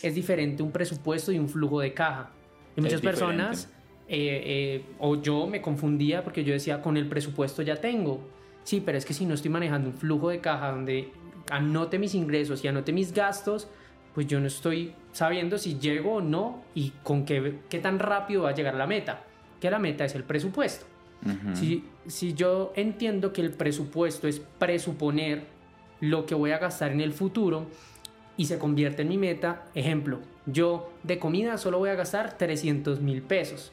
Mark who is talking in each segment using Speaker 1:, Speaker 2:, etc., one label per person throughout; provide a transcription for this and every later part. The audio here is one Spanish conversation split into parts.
Speaker 1: es diferente un presupuesto y un flujo de caja. Y muchas personas, eh, eh, o yo me confundía porque yo decía, con el presupuesto ya tengo. Sí, pero es que si no estoy manejando un flujo de caja donde anote mis ingresos y anote mis gastos, pues yo no estoy sabiendo si llego o no y con qué, qué tan rápido va a llegar la meta. Que la meta es el presupuesto. si, si yo entiendo que el presupuesto es presuponer lo que voy a gastar en el futuro, y se convierte en mi meta. Ejemplo, yo de comida solo voy a gastar 300 mil pesos.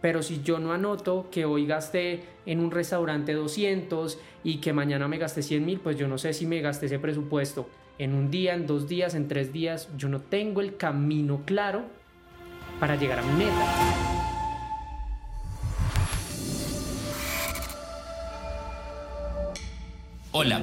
Speaker 1: Pero si yo no anoto que hoy gasté en un restaurante 200 y que mañana me gasté 100 mil, pues yo no sé si me gasté ese presupuesto en un día, en dos días, en tres días. Yo no tengo el camino claro para llegar a mi meta.
Speaker 2: Hola,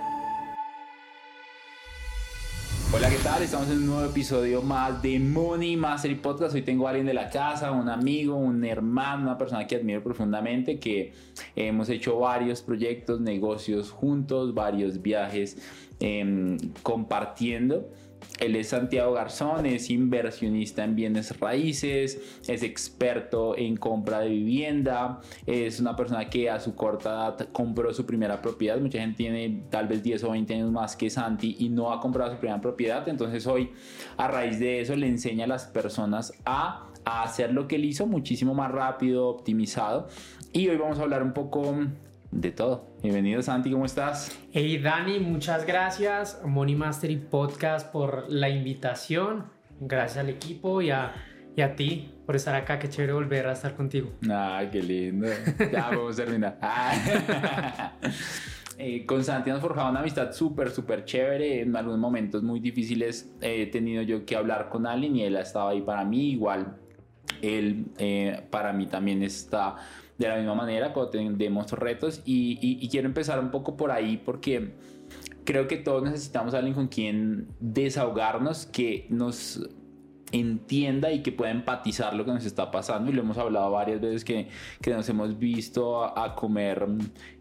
Speaker 2: Hola, ¿qué tal? Estamos en un nuevo episodio más de Money Mastery Podcast. Hoy tengo a alguien de la casa, un amigo, un hermano, una persona que admiro profundamente, que hemos hecho varios proyectos, negocios juntos, varios viajes em, compartiendo. Él es Santiago Garzón, es inversionista en bienes raíces, es experto en compra de vivienda, es una persona que a su corta edad compró su primera propiedad. Mucha gente tiene tal vez 10 o 20 años más que Santi y no ha comprado su primera propiedad. Entonces hoy a raíz de eso le enseña a las personas a, a hacer lo que él hizo muchísimo más rápido, optimizado. Y hoy vamos a hablar un poco de todo. Bienvenido Santi, ¿cómo estás?
Speaker 1: Hey Dani, muchas gracias Money Mastery Podcast por la invitación. Gracias al equipo y a, y a ti por estar acá. Qué chévere volver a estar contigo.
Speaker 2: Ah, qué lindo. Ya vamos a terminar. Ah. Eh, con Santi hemos forjado una amistad súper, súper chévere. En algunos momentos muy difíciles he tenido yo que hablar con alguien y él ha estado ahí para mí. Igual él eh, para mí también está de la misma manera cuando tenemos retos. Y, quiero empezar un poco por ahí porque creo que todos necesitamos a alguien con quien desahogarnos que nos entienda y que pueda empatizar lo que nos está pasando. Y lo hemos hablado varias veces que, que nos hemos visto a, comer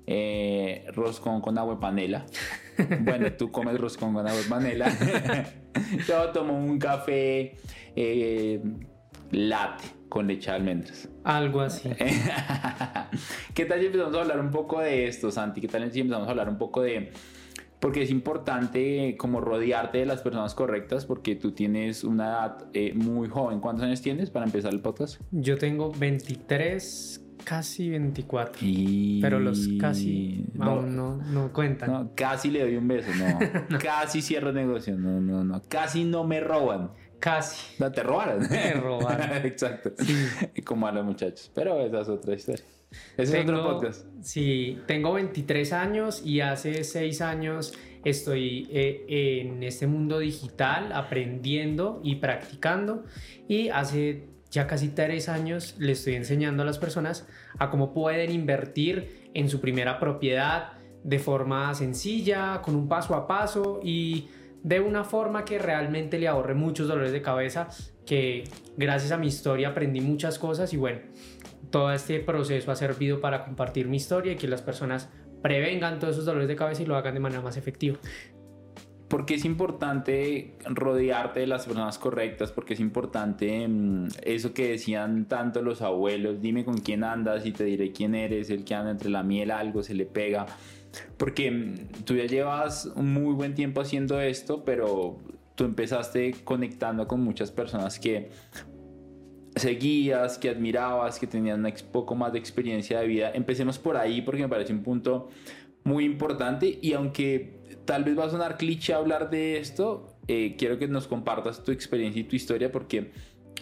Speaker 2: eh, roscón con agua de panela. Bueno tú comes roscón con agua de panela. Yo tomo un café eh, latte con leche de almendras.
Speaker 1: Algo así.
Speaker 2: ¿Qué tal si empezamos a hablar un poco de esto, Santi? ¿Qué tal si empezamos a hablar un poco de... Porque es importante como rodearte de las personas correctas porque tú tienes una edad eh, muy joven. ¿Cuántos años tienes para empezar el podcast?
Speaker 1: Yo tengo 23, casi 24. Pero los casi no, no, no cuentan. No,
Speaker 2: casi le doy un beso, no. Casi cierro negocio, no, no, no. Casi no me roban.
Speaker 1: Casi.
Speaker 2: No, te robaron.
Speaker 1: Me robaron.
Speaker 2: Exacto. Sí. Como a los muchachos. Pero esa es otra historia. Ese es otro podcast.
Speaker 1: Sí, tengo 23 años y hace 6 años estoy eh, en este mundo digital aprendiendo y practicando. Y hace ya casi 3 años le estoy enseñando a las personas a cómo pueden invertir en su primera propiedad de forma sencilla, con un paso a paso y de una forma que realmente le ahorre muchos dolores de cabeza, que gracias a mi historia aprendí muchas cosas y bueno, todo este proceso ha servido para compartir mi historia y que las personas prevengan todos esos dolores de cabeza y lo hagan de manera más efectiva.
Speaker 2: Porque es importante rodearte de las personas correctas, porque es importante mm, eso que decían tanto los abuelos, dime con quién andas y te diré quién eres, el que anda entre la miel algo se le pega porque mm, tú ya llevas un muy buen tiempo haciendo esto, pero tú empezaste conectando con muchas personas que seguías, que admirabas, que tenían un poco más de experiencia de vida. Empecemos por ahí porque me parece un punto muy importante y aunque tal vez va a sonar cliché hablar de esto, eh, quiero que nos compartas tu experiencia y tu historia porque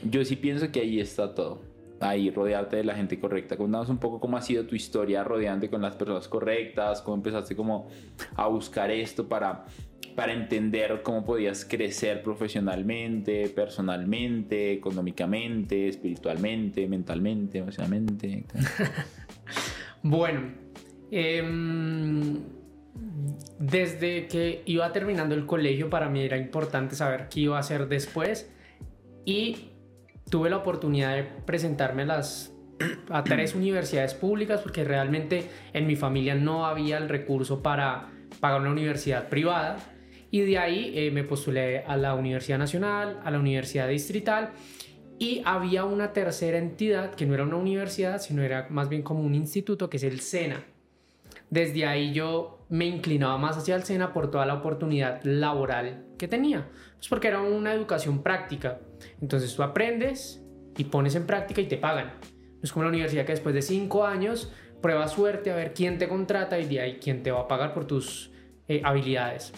Speaker 3: yo sí pienso que ahí está todo. Ahí rodearte de la gente correcta. Cuéntanos un poco cómo ha sido tu historia rodeante con las personas correctas, cómo empezaste como a buscar esto para, para entender cómo podías crecer profesionalmente, personalmente, económicamente, espiritualmente, mentalmente, emocionalmente.
Speaker 1: bueno, em, desde que iba terminando el colegio para mí era importante saber qué iba a hacer después y tuve la oportunidad de presentarme a las a tres universidades públicas porque realmente en mi familia no había el recurso para pagar una universidad privada y de ahí eh, me postulé a la Universidad Nacional, a la Universidad Distrital y había una tercera entidad que no era una universidad, sino era más bien como un instituto que es el SENA. Desde ahí yo me inclinaba más hacia el SENA por toda la oportunidad laboral que tenía, pues porque era una educación práctica. Entonces tú aprendes y pones en práctica y te pagan. es como la universidad que después de cinco años prueba suerte a ver quién te contrata y de ahí quién te va a pagar por tus eh, habilidades.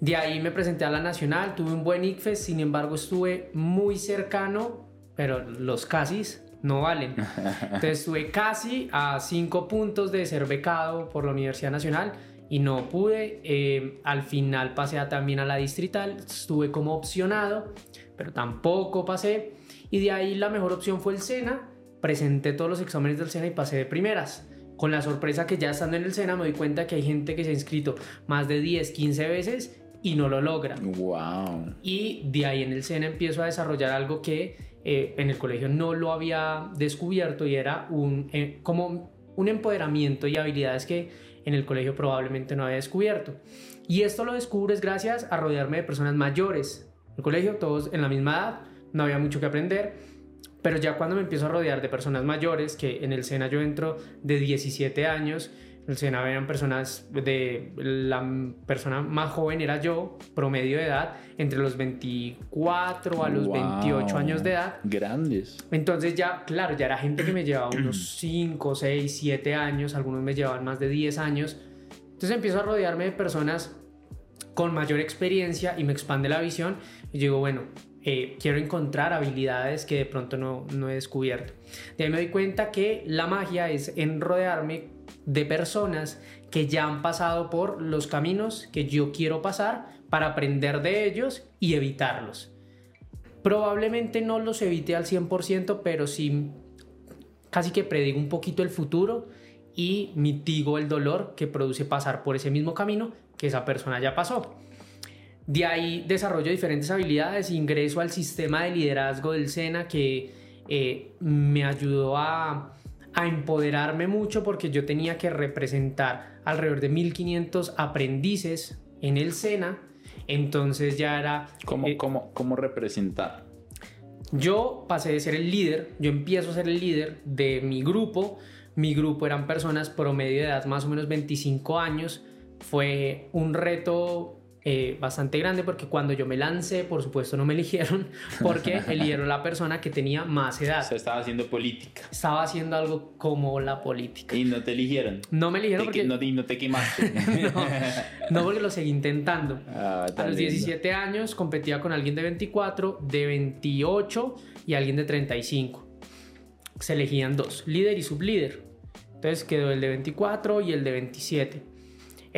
Speaker 1: De ahí me presenté a la Nacional, tuve un buen ICFES, sin embargo estuve muy cercano, pero los casis no valen. Entonces estuve casi a cinco puntos de ser becado por la Universidad Nacional y no pude. Eh, al final pasé también a la distrital, estuve como opcionado, pero tampoco pasé. Y de ahí la mejor opción fue el SENA. Presenté todos los exámenes del SENA y pasé de primeras. Con la sorpresa que ya estando en el SENA me doy cuenta que hay gente que se ha inscrito más de 10, 15 veces y no lo logra.
Speaker 3: Wow.
Speaker 1: Y de ahí en el SENA empiezo a desarrollar algo que eh, en el colegio no lo había descubierto y era un, eh, como un empoderamiento y habilidades que en el colegio probablemente no había descubierto. Y esto lo descubres gracias a rodearme de personas mayores. En el colegio todos en la misma edad, no había mucho que aprender, pero ya cuando me empiezo a rodear de personas mayores, que en el SENA yo entro de 17 años, el SENA eran personas de la persona más joven era yo, promedio de edad, entre los 24 a los 28 años de edad.
Speaker 3: Grandes.
Speaker 1: Entonces ya, claro, ya era gente que me llevaba unos 5, 6, 7 años, algunos me llevaban más de 10 años. Entonces empiezo a rodearme de personas con mayor experiencia y me expande la visión y digo, bueno, eh, quiero encontrar habilidades que de pronto no, no he descubierto. De ahí me doy cuenta que la magia es en rodearme de personas que ya han pasado por los caminos que yo quiero pasar para aprender de ellos y evitarlos. Probablemente no los evite al 100%, pero sí casi que predigo un poquito el futuro y mitigo el dolor que produce pasar por ese mismo camino que esa persona ya pasó. De ahí desarrollo diferentes habilidades, ingreso al sistema de liderazgo del SENA que eh, me ayudó a a empoderarme mucho porque yo tenía que representar alrededor de 1500 aprendices en el SENA. Entonces ya era...
Speaker 3: ¿Cómo, eh, cómo, cómo representar?
Speaker 1: Yo pasé de ser el líder, yo empiezo a ser el líder de mi grupo. Mi grupo eran personas promedio de edad más o menos 25 años. Fue un reto eh, bastante grande porque cuando yo me lancé, por supuesto no me eligieron porque eligieron la persona que tenía más edad.
Speaker 3: O sea, estaba haciendo política.
Speaker 1: Estaba haciendo algo como la política.
Speaker 3: ¿Y no te eligieron?
Speaker 1: No me eligieron porque...
Speaker 3: No, y no te quemaste.
Speaker 1: no, porque lo seguí intentando. Ah, a los 17 años competía con alguien de 24, de 28 y alguien de 35. Se elegían dos, líder y sublíder. Entonces quedó el de 24 y el de 27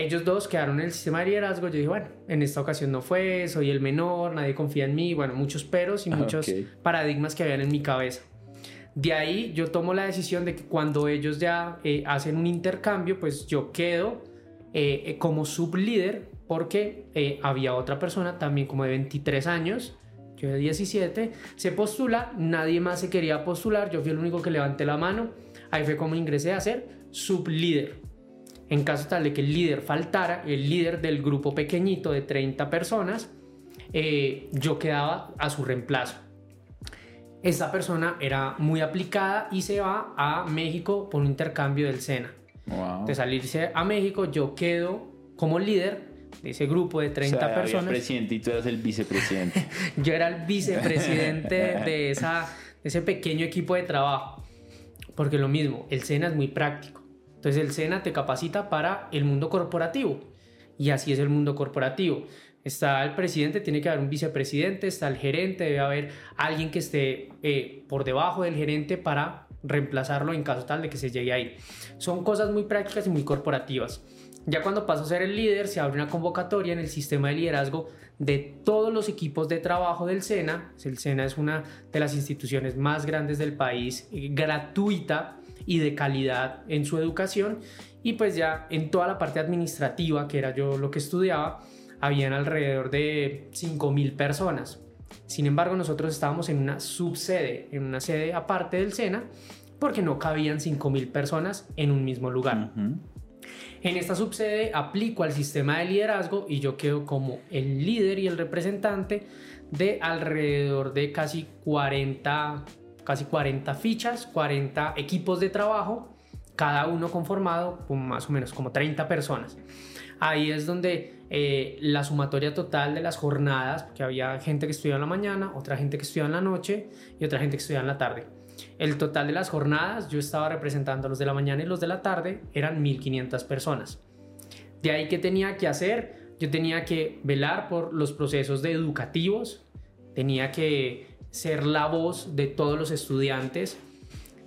Speaker 1: ellos dos quedaron en el sistema de liderazgo. Yo dije, bueno, en esta ocasión no fue, soy el menor, nadie confía en mí. Bueno, muchos peros y muchos paradigmas que habían en mi cabeza. De ahí yo tomo la decisión de que cuando ellos ya eh, hacen un intercambio, pues yo quedo eh, eh, como sublíder porque había otra persona también como de 23 años, yo de 17, se postula, nadie más se quería postular, yo fui el único que levanté la mano, ahí fue como ingresé a ser sublíder. En caso tal de que el líder faltara, el líder del grupo pequeñito de 30 personas, eh, yo quedaba a su reemplazo. Esta persona era muy aplicada y se va a México por un intercambio del SENA. De salirse a México, yo quedo como líder de ese grupo de 30 o sea, personas.
Speaker 3: presidente y tú eras el vicepresidente.
Speaker 1: yo era el vicepresidente de, esa, de ese pequeño equipo de trabajo. Porque lo mismo, el SENA es muy práctico. Entonces el SENA te capacita para el mundo corporativo y así es el mundo corporativo. Está el presidente, tiene que haber un vicepresidente, está el gerente, debe haber alguien que esté eh, por debajo del gerente para reemplazarlo en caso tal de que se llegue ahí. Son cosas muy prácticas y muy corporativas. Ya cuando paso a ser el líder, se abre una convocatoria en el sistema de liderazgo de todos los equipos de trabajo del SENA. El SENA es una de las instituciones más grandes del país, eh, gratuita y de calidad en su educación. Y pues ya en toda la parte administrativa, que era yo lo que estudiaba, habían alrededor de 5.000 personas. Sin embargo, nosotros estábamos en una subsede, en una sede aparte del SENA, porque no cabían 5.000 personas en un mismo lugar. En esta subsede aplico al sistema de liderazgo y yo quedo como el líder y el representante de alrededor de casi 40, casi 40 fichas, 40 equipos de trabajo, cada uno conformado con más o menos como 30 personas. Ahí es donde eh, la sumatoria total de las jornadas, porque había gente que estudiaba en la mañana, otra gente que estudiaba en la noche y otra gente que estudiaba en la tarde. El total de las jornadas, yo estaba representando a los de la mañana y los de la tarde, eran 1.500 personas. De ahí que tenía que hacer, yo tenía que velar por los procesos de educativos, tenía que ser la voz de todos los estudiantes,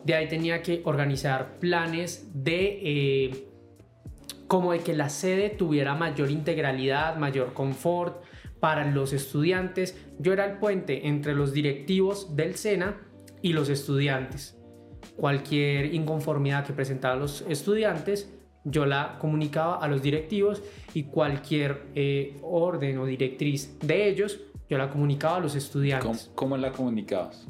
Speaker 1: de ahí tenía que organizar planes de... Eh, como de que la sede tuviera mayor integralidad, mayor confort para los estudiantes. Yo era el puente entre los directivos del SENA y los estudiantes. Cualquier inconformidad que presentaban los estudiantes, yo la comunicaba a los directivos y cualquier eh, orden o directriz de ellos, yo la comunicaba a los estudiantes.
Speaker 2: ¿Cómo, cómo la comunicabas?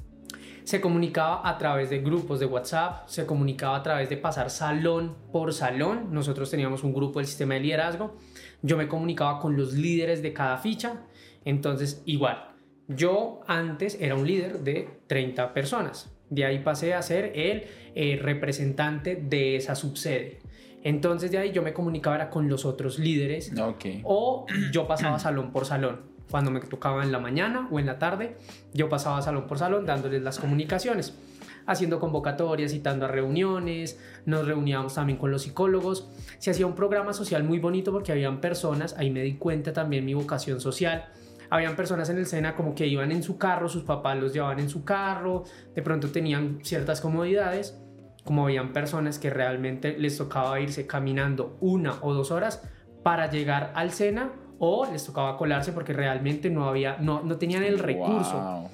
Speaker 1: se comunicaba a través de grupos de WhatsApp, se comunicaba a través de pasar salón por salón. Nosotros teníamos un grupo del sistema de liderazgo. Yo me comunicaba con los líderes de cada ficha. Entonces, igual, yo antes era un líder de 30 personas. De ahí pasé a ser el eh, representante de esa subsede. Entonces de ahí yo me comunicaba con los otros líderes o yo pasaba salón por salón cuando me tocaba en la mañana o en la tarde, yo pasaba salón por salón dándoles las comunicaciones, haciendo convocatorias, citando a reuniones, nos reuníamos también con los psicólogos, se hacía un programa social muy bonito porque habían personas, ahí me di cuenta también mi vocación social, habían personas en el SENA como que iban en su carro, sus papás los llevaban en su carro, de pronto tenían ciertas comodidades, como habían personas que realmente les tocaba irse caminando una o dos horas para llegar al SENA o les tocaba colarse porque realmente no había, no, no tenían el recurso.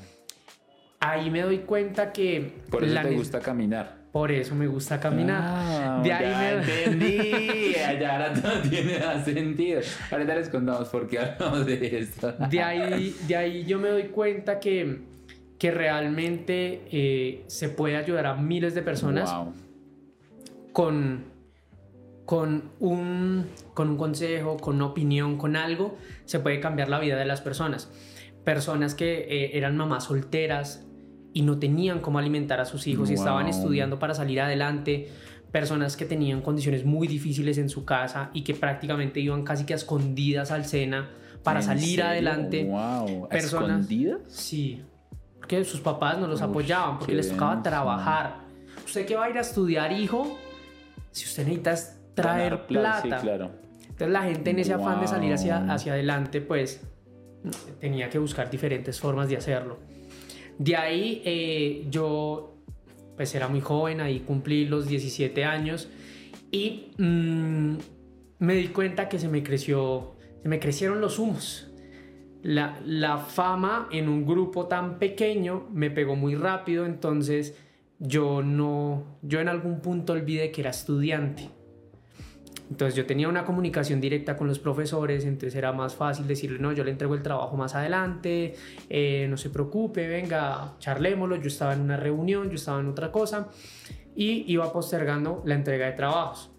Speaker 1: Ahí me doy cuenta que...
Speaker 2: Por eso te gusta caminar.
Speaker 1: Por eso me gusta caminar.
Speaker 2: Ah, de ahí me... entendí. ya ahora todo tiene sentido. Ahorita les contamos por qué hablamos de esto.
Speaker 1: De ahí, de ahí yo me doy cuenta que, que realmente eh, se puede ayudar a miles de personas con con un, con un consejo, con una opinión, con algo, se puede cambiar la vida de las personas. Personas que eh, eran mamás solteras y no tenían cómo alimentar a sus hijos y estaban estudiando para salir adelante. Personas que tenían condiciones muy difíciles en su casa y que prácticamente iban casi que a escondidas al Sena para salir adelante.
Speaker 2: Wow. Personas, ¿Escondidas?
Speaker 1: Sí, porque sus papás no los apoyaban, porque les tocaba trabajar. Usted que va a ir a estudiar, hijo, si usted necesita traer plata.
Speaker 2: claro.
Speaker 1: Entonces la gente en ese afán de salir hacia, hacia adelante, pues tenía que buscar diferentes formas de hacerlo. De ahí eh, yo pues era muy joven, ahí cumplí los 17 años y mm, me di cuenta que se me creció, se me crecieron los humos. La, la fama en un grupo tan pequeño me pegó muy rápido, entonces yo no, yo en algún punto olvidé que era estudiante entonces yo tenía una comunicación directa con los profesores, entonces era más fácil decirle, no, yo le entrego el trabajo más adelante, eh, no se preocupe, venga, charlémoslo, yo estaba en una reunión, yo estaba en otra cosa y iba postergando la entrega de trabajos.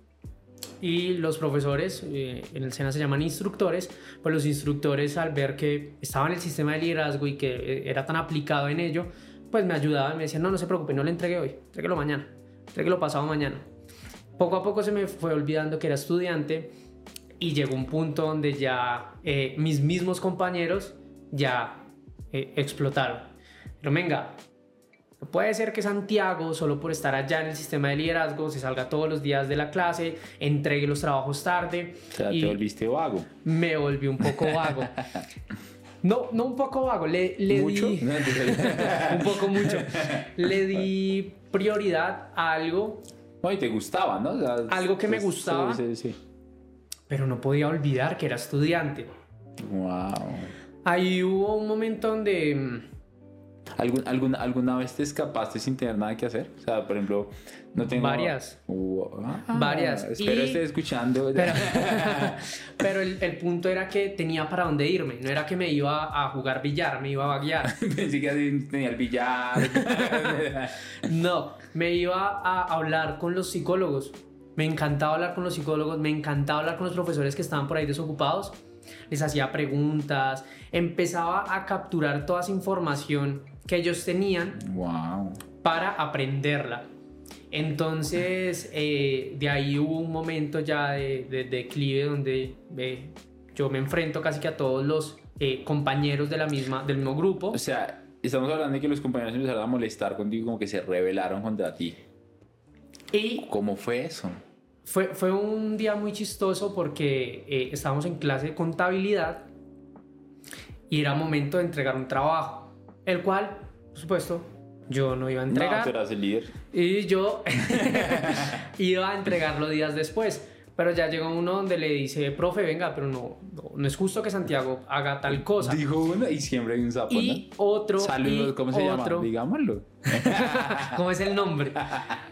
Speaker 1: Y los profesores, eh, en el SENA se llaman instructores, pues los instructores al ver que estaba en el sistema de liderazgo y que eh, era tan aplicado en ello, pues me ayudaban, me decían, no, no se preocupe, no le entregue hoy, entréguelo mañana, entréguelo pasado mañana. Poco a poco se me fue olvidando que era estudiante y llegó un punto donde ya eh, mis mismos compañeros ya eh, explotaron. Pero venga, No puede ser que Santiago, solo por estar allá en el sistema de liderazgo, se salga todos los días de la clase, entregue los trabajos tarde.
Speaker 2: O sea, te volviste vago.
Speaker 1: Me volví un poco vago. No, no un poco vago, le, le
Speaker 2: ¿Mucho?
Speaker 1: di... Un poco mucho. Le di prioridad a algo,
Speaker 2: No, y te gustaba, ¿no? O sea,
Speaker 1: Algo que me gustaba.
Speaker 2: Sí, sí, sí.
Speaker 1: pero no podía olvidar que era estudiante.
Speaker 2: Wow.
Speaker 1: Ahí hubo un momento donde...
Speaker 2: ¿Algún, algún, ¿Alguna vez te escapaste sin tener nada que hacer? O sea, por ejemplo, no tengo...
Speaker 1: Varias.
Speaker 2: Wow. Ah,
Speaker 1: Varias.
Speaker 2: Espero
Speaker 1: Y-
Speaker 2: estés escuchando.
Speaker 1: Pero, pero el, el punto era que tenía para dónde irme. No era que me iba a jugar billar, me iba a vaguear.
Speaker 2: Pensé que así tenía el billar.
Speaker 1: No, me iba a hablar con los psicólogos. Me encantaba hablar con los psicólogos, me encantaba hablar con los profesores que estaban por ahí desocupados. Les hacía preguntas, empezaba a capturar toda esa información que ellos tenían
Speaker 2: wow.
Speaker 1: para aprenderla. Entonces, eh, de ahí hubo un momento ya de, de- de declive donde eh, yo me enfrento casi que a todos los eh, compañeros de la misma, del mismo grupo.
Speaker 2: O sea, estamos hablando de que los compañeros empezaron a molestar contigo, como que se rebelaron contra ti.
Speaker 1: Y
Speaker 2: ¿Cómo fue eso?
Speaker 1: fue, fue un día muy chistoso porque eh, estábamos en clase de contabilidad y era momento de entregar un trabajo, el cual, por supuesto, yo no iba a
Speaker 2: No,
Speaker 1: entregar.
Speaker 2: tú eras el líder.
Speaker 1: Y yo iba a entregarlo días después. Pero ya llegó uno donde le dice, profe, venga, pero no, no, no es justo que Santiago haga tal cosa.
Speaker 2: Dijo uno y siempre hay un sapo,
Speaker 1: Y otro.
Speaker 2: ¿no? Saludos,
Speaker 1: y
Speaker 2: ¿cómo se
Speaker 1: otro.
Speaker 2: llama? Digámoslo.
Speaker 1: ¿Cómo es el nombre?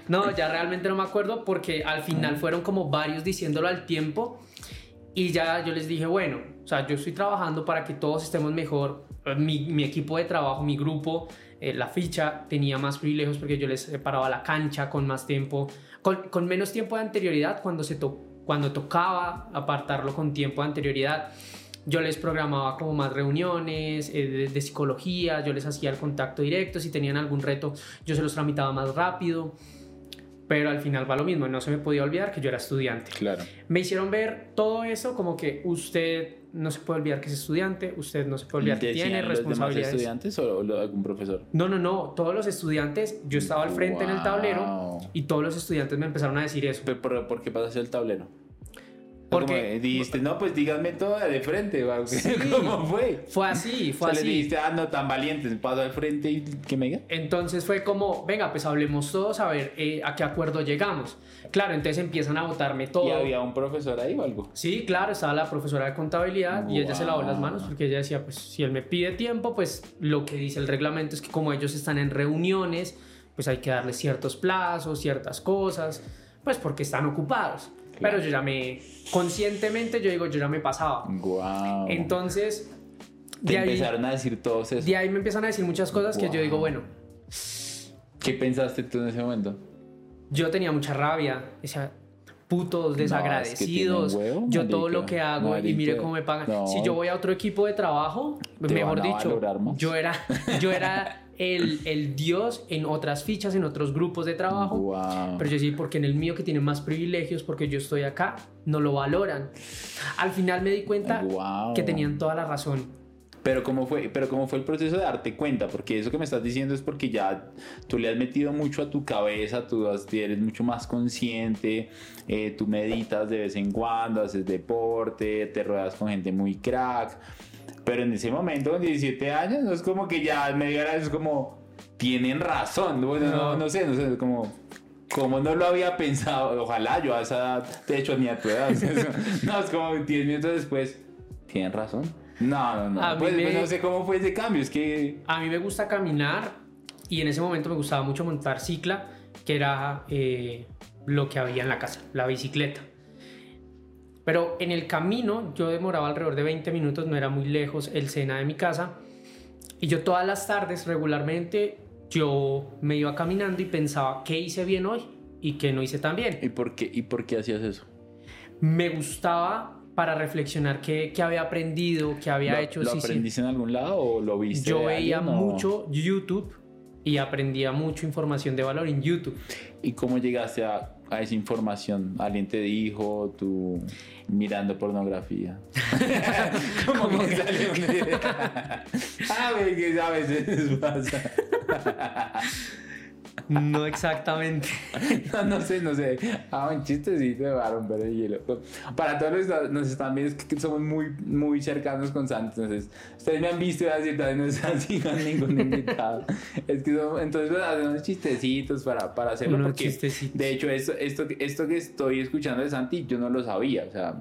Speaker 1: No, ya realmente no me acuerdo porque al final fueron como varios diciéndolo al tiempo. Y ya yo les dije, bueno, o sea, yo estoy trabajando para que todos estemos mejor. Mi, mi equipo de trabajo, mi grupo, eh, la ficha tenía más privilegios porque yo les separaba la cancha con más tiempo, con, con menos tiempo de anterioridad cuando, se to- cuando tocaba apartarlo con tiempo de anterioridad. Yo les programaba como más reuniones eh, de, de psicología, yo les hacía el contacto directo, si tenían algún reto yo se los tramitaba más rápido, pero al final va lo mismo, no se me podía olvidar que yo era estudiante.
Speaker 2: Claro.
Speaker 1: Me hicieron ver todo eso como que usted no se puede olvidar que es estudiante, usted no se puede olvidar que
Speaker 2: ¿Decían
Speaker 1: tiene
Speaker 2: los demás
Speaker 1: responsabilidades.
Speaker 2: estudiantes o, algún profesor?
Speaker 1: No, no, no, todos los estudiantes, yo estaba al frente en el tablero y todos los estudiantes me empezaron a decir eso.
Speaker 2: ¿Pero por, por qué pasaste el tablero?
Speaker 1: Porque-
Speaker 2: dijiste, no, pues díganme todo de frente, guau. ¿cómo fue?
Speaker 1: Fue así,
Speaker 2: O
Speaker 1: fue
Speaker 2: sea, le
Speaker 1: así.
Speaker 2: dijiste, ah, no, tan valientes, paso al frente y que me diga.
Speaker 1: Entonces fue como, venga, pues hablemos todos a ver eh, a qué acuerdo llegamos. Claro, entonces empiezan a votarme todo.
Speaker 2: ¿Y había un profesor ahí o algo?
Speaker 1: Sí, claro, estaba la profesora de contabilidad y ella se lavó las manos porque ella decía, pues si él me pide tiempo, pues lo que dice el reglamento es que como ellos están en reuniones, pues hay que darles ciertos plazos, ciertas cosas, pues porque están ocupados.
Speaker 2: Claro.
Speaker 1: Pero yo ya me, conscientemente yo digo, yo ya me pasaba.
Speaker 2: Wow.
Speaker 1: Entonces,
Speaker 2: Te
Speaker 1: de ahí,
Speaker 2: empezaron a decir todos eso.
Speaker 1: de ahí me empiezan a decir muchas cosas que yo digo,
Speaker 2: Wow.
Speaker 1: bueno,
Speaker 2: ¿Qué pensaste tú en ese momento?
Speaker 1: yo tenía mucha rabia, decía, putos desagradecidos,
Speaker 2: tienen huevo,
Speaker 1: yo todo
Speaker 2: marica,
Speaker 1: lo que hago y
Speaker 2: marica.
Speaker 1: mire cómo me pagan.
Speaker 2: No.
Speaker 1: Si yo voy a otro equipo de trabajo, mejor dicho, yo era, yo era el, el dios en otras fichas, en otros grupos de trabajo.
Speaker 2: Wow.
Speaker 1: Pero yo sí, porque en el mío que tiene más privilegios, porque yo estoy acá, no lo valoran. Al final me di cuenta
Speaker 2: Wow.
Speaker 1: que tenían toda la razón.
Speaker 2: Pero cómo fue, pero cómo fue el proceso de darte cuenta, porque eso que me estás diciendo es porque ya tú le has metido mucho a tu cabeza, tú eres mucho más consciente, eh, tú meditas de vez en cuando, haces deporte, te ruedas con gente muy crack, pero en ese momento con 17 años no es como que ya media hora es como tienen razón, bueno, no,
Speaker 1: No.
Speaker 2: sé, no sé, es como como no lo había pensado, ojalá yo a esa edad, de hecho ni a tu edad, o sea, no, es como 10 minutos después, tienen razón. No, no, no.
Speaker 1: A
Speaker 2: Pues,
Speaker 1: me-
Speaker 2: pues no sé cómo fue ese cambio. Es que.
Speaker 1: A mí me gusta caminar y en ese momento me gustaba mucho montar cicla, que era eh, lo que había en la casa, la bicicleta. Pero en el camino yo demoraba alrededor de 20 minutos, no era muy lejos el Sena de mi casa. Y yo todas las tardes regularmente yo me iba caminando y pensaba qué hice bien hoy y qué no hice tan bien.
Speaker 2: ¿Y por qué, y por qué hacías eso?
Speaker 1: Me gustaba para reflexionar qué, qué había aprendido, qué había
Speaker 2: ¿Lo,
Speaker 1: hecho.
Speaker 2: ¿Lo
Speaker 1: sí, sí.
Speaker 2: aprendiste en algún lado o lo viste?
Speaker 1: Yo veía
Speaker 2: alguien, o-
Speaker 1: mucho YouTube y aprendía mucho información de valor en YouTube.
Speaker 2: ¿Y cómo llegaste a, a esa información? ¿Alguien te dijo? ¿Tú mirando pornografía? ¿Cómo que sale una idea? Ah, güey, que a veces pasa.
Speaker 1: No exactamente.
Speaker 2: no, no sé, no sé. Ah, un chistecito de varón, pero hielo. Para todos los que nos están viendo, es que somos muy, muy cercanos con Santos. Entonces, ustedes me han visto y así, no están con ningún invitado. es que son, entonces, pues, hacemos chistecitos para, para hacerlo.
Speaker 1: Unos
Speaker 2: porque,
Speaker 1: chistecitos.
Speaker 2: de hecho, esto, esto, esto que estoy escuchando de Santi, yo no lo sabía. O sea,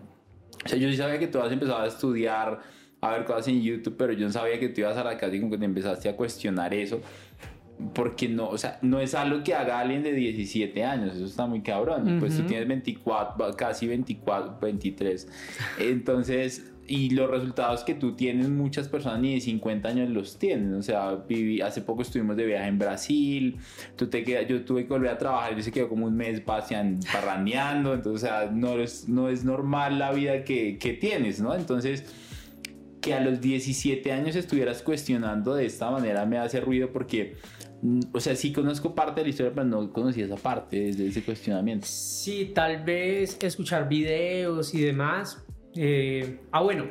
Speaker 2: o sea, yo sí sabía que tú has empezado a estudiar, a ver cosas en YouTube, pero yo no sabía que tú ibas a la casa y como que te empezaste a cuestionar eso. Porque no, o sea, no es algo que haga alguien de 17 años, eso está muy cabrón. Pues tú tienes 24, casi 24, 23. Entonces, y los resultados que tú tienes, muchas personas ni de 50 años los tienen. O sea, viví, hace poco estuvimos de viaje en Brasil, tú te quedas, yo tuve que volver a trabajar y se quedó como un mes pasean, parrandeando. Entonces, o sea, no es, no es normal la vida que, que tienes, ¿no? Entonces, que a los 17 años estuvieras cuestionando de esta manera me hace ruido porque, o sea, sí conozco parte de la historia, pero no conocía esa parte desde ese cuestionamiento.
Speaker 1: Sí, tal vez escuchar videos y demás. Eh, ah, bueno,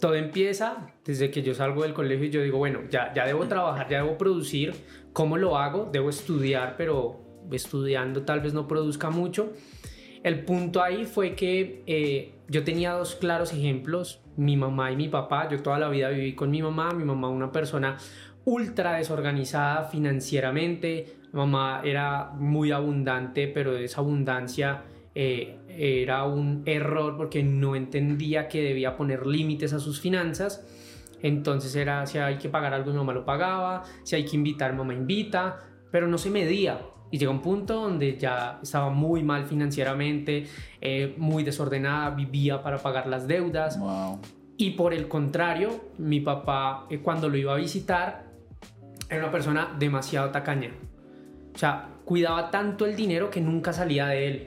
Speaker 1: todo empieza desde que yo salgo del colegio y yo digo, bueno, ya, ya debo trabajar, ya debo producir. ¿Cómo lo hago? Debo estudiar, pero estudiando tal vez no produzca mucho. El punto ahí fue que eh, yo tenía dos claros ejemplos, mi mamá y mi papá. Yo toda la vida viví con mi mamá, mi mamá una persona ultra desorganizada financieramente, mamá era muy abundante, pero esa abundancia eh, era un error porque no entendía que debía poner límites a sus finanzas. Entonces era si hay que pagar algo, mi mamá lo pagaba, si hay que invitar, mamá invita, pero no se medía. Y llegó un punto donde ya estaba muy mal financieramente, eh, muy desordenada, vivía para pagar las deudas.
Speaker 2: Wow.
Speaker 1: Y por el contrario, mi papá, eh, cuando lo iba a visitar, era una persona demasiado tacaña. O sea, cuidaba tanto el dinero que nunca salía de él.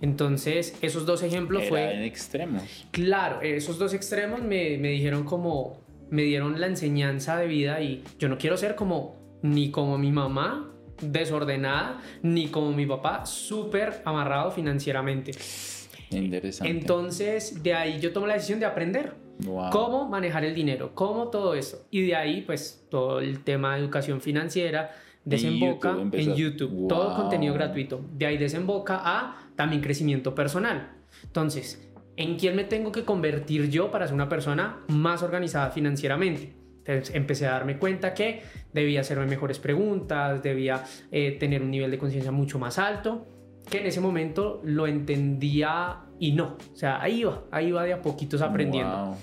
Speaker 1: Entonces, esos dos ejemplos
Speaker 2: Era
Speaker 1: fue...
Speaker 2: en extremos.
Speaker 1: Claro, esos dos extremos me, me dijeron como, me dieron la enseñanza de vida y yo no quiero ser como, ni como mi mamá, desordenada, ni como mi papá, súper amarrado financieramente.
Speaker 2: Interesante.
Speaker 1: Entonces, de ahí yo tomé la decisión de aprender
Speaker 2: Wow.
Speaker 1: cómo manejar el dinero, cómo todo esto. Y de ahí, pues, todo el tema de educación financiera desemboca
Speaker 2: YouTube
Speaker 1: en. YouTube, todo
Speaker 2: Wow.
Speaker 1: contenido gratuito. De ahí desemboca a también crecimiento personal. Entonces, ¿en quién me tengo que convertir yo para ser una persona más organizada financieramente? Entonces empecé a darme cuenta que debía hacerme mejores preguntas, debía eh, tener un nivel de conciencia mucho más alto, que en ese momento lo entendía y no. O sea, ahí iba, ahí iba de a poquitos aprendiendo.
Speaker 2: Wow.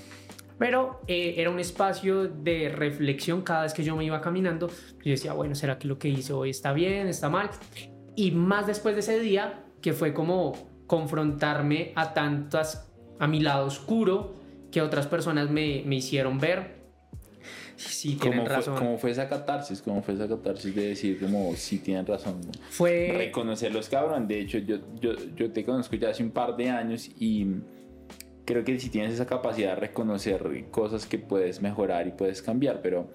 Speaker 1: Pero eh, era un espacio de reflexión cada vez que yo me iba caminando. Yo decía, bueno, ¿será que lo que hice hoy está bien, está mal? Y más después de ese día, que fue como confrontarme a tantas, a mi lado oscuro, que otras personas me, me hicieron ver. Sí, tienen
Speaker 2: ¿Cómo fue,
Speaker 1: razón.
Speaker 2: ¿Cómo fue esa catarsis? ¿Cómo fue esa catarsis de decir como sí tienen razón?
Speaker 1: Fue...
Speaker 2: Reconocerlos, cabrón. De hecho, yo, yo, yo te conozco ya hace un par de años y creo que si tienes esa capacidad de reconocer cosas que puedes mejorar y puedes cambiar, pero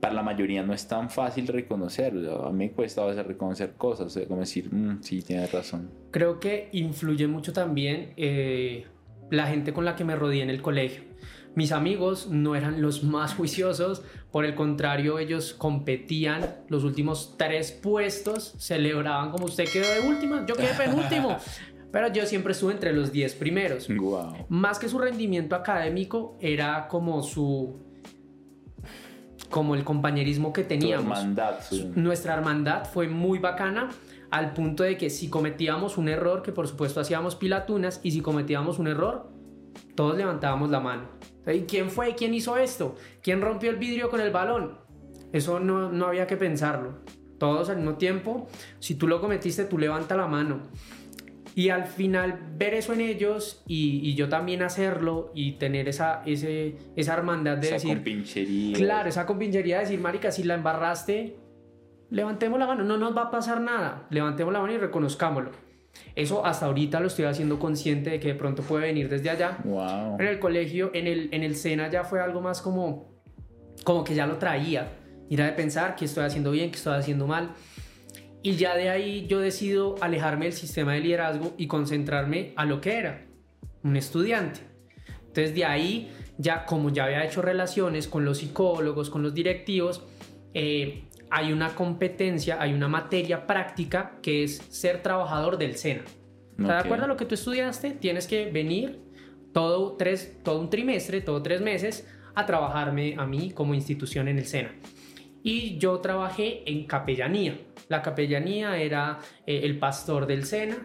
Speaker 2: para la mayoría no es tan fácil reconocer. o sea, a mí me cuesta a veces reconocer cosas, o sea, como decir, "Mm, sí, tienes razón.
Speaker 1: creo que influye mucho también eh, la gente con la que me rodeé en el colegio. Mis amigos no eran los más juiciosos, por el contrario, ellos competían los últimos tres puestos, celebraban como usted quedó de última, yo quedé penúltimo, pero yo siempre estuve entre los 10 primeros.
Speaker 2: Wow.
Speaker 1: Más que su rendimiento académico, era como su... como el compañerismo que teníamos
Speaker 2: Hermandad,
Speaker 1: nuestra hermandad fue muy bacana al punto de que si cometíamos un error, que por supuesto hacíamos pilatunas, y si cometíamos un error, todos levantábamos la mano. ¿Y quién fue? ¿Quién hizo esto? ¿Quién rompió el vidrio con el balón? Eso no, no había que pensarlo. Todos al mismo tiempo, si tú lo cometiste, tú levanta la mano. Y al final ver eso en ellos y, y yo también hacerlo y tener esa, ese, esa hermandad de
Speaker 2: esa
Speaker 1: decir,
Speaker 2: compinchería.
Speaker 1: Claro, esa compinchería de decir, marica, si la embarraste, levantemos la mano, no nos va a pasar nada, levantemos la mano y reconozcámoslo. Eso hasta ahorita lo estoy haciendo consciente de que de pronto puede venir desde allá.
Speaker 2: Wow.
Speaker 1: En el colegio, en el, en el SENA ya fue algo más como, como que ya lo traía. Ir a pensar que estoy haciendo bien, que estoy haciendo mal. Y ya de ahí yo decido alejarme del sistema de liderazgo y concentrarme a lo que era, un estudiante. Entonces de ahí, ya como ya había hecho relaciones con los psicólogos, con los directivos, eh, hay una competencia, hay una materia práctica que es ser trabajador del SENA. ¿De acuerdo a lo que tú estudiaste? Tienes que venir todo, tres, todo un trimestre, todo tres meses, a trabajarme a mí como institución en el SENA. Y yo trabajé en capellanía. La capellanía era eh, el pastor del SENA,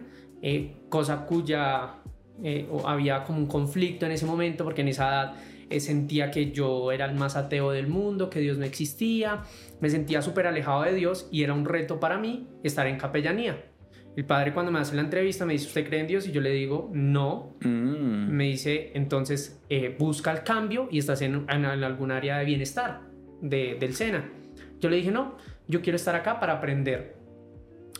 Speaker 1: eh, cosa cuya eh, había como un conflicto en ese momento, porque en esa edad sentía que yo era el más ateo del mundo, que Dios no existía, me sentía súper alejado de Dios y era un reto para mí estar en capellanía. El padre cuando me hace la entrevista me dice, ¿usted cree en Dios? Y yo le digo, no. Mm. Me dice, entonces eh, busca el cambio y estás en, algún área de bienestar del SENA. Yo le dije, no, yo quiero estar acá para aprender.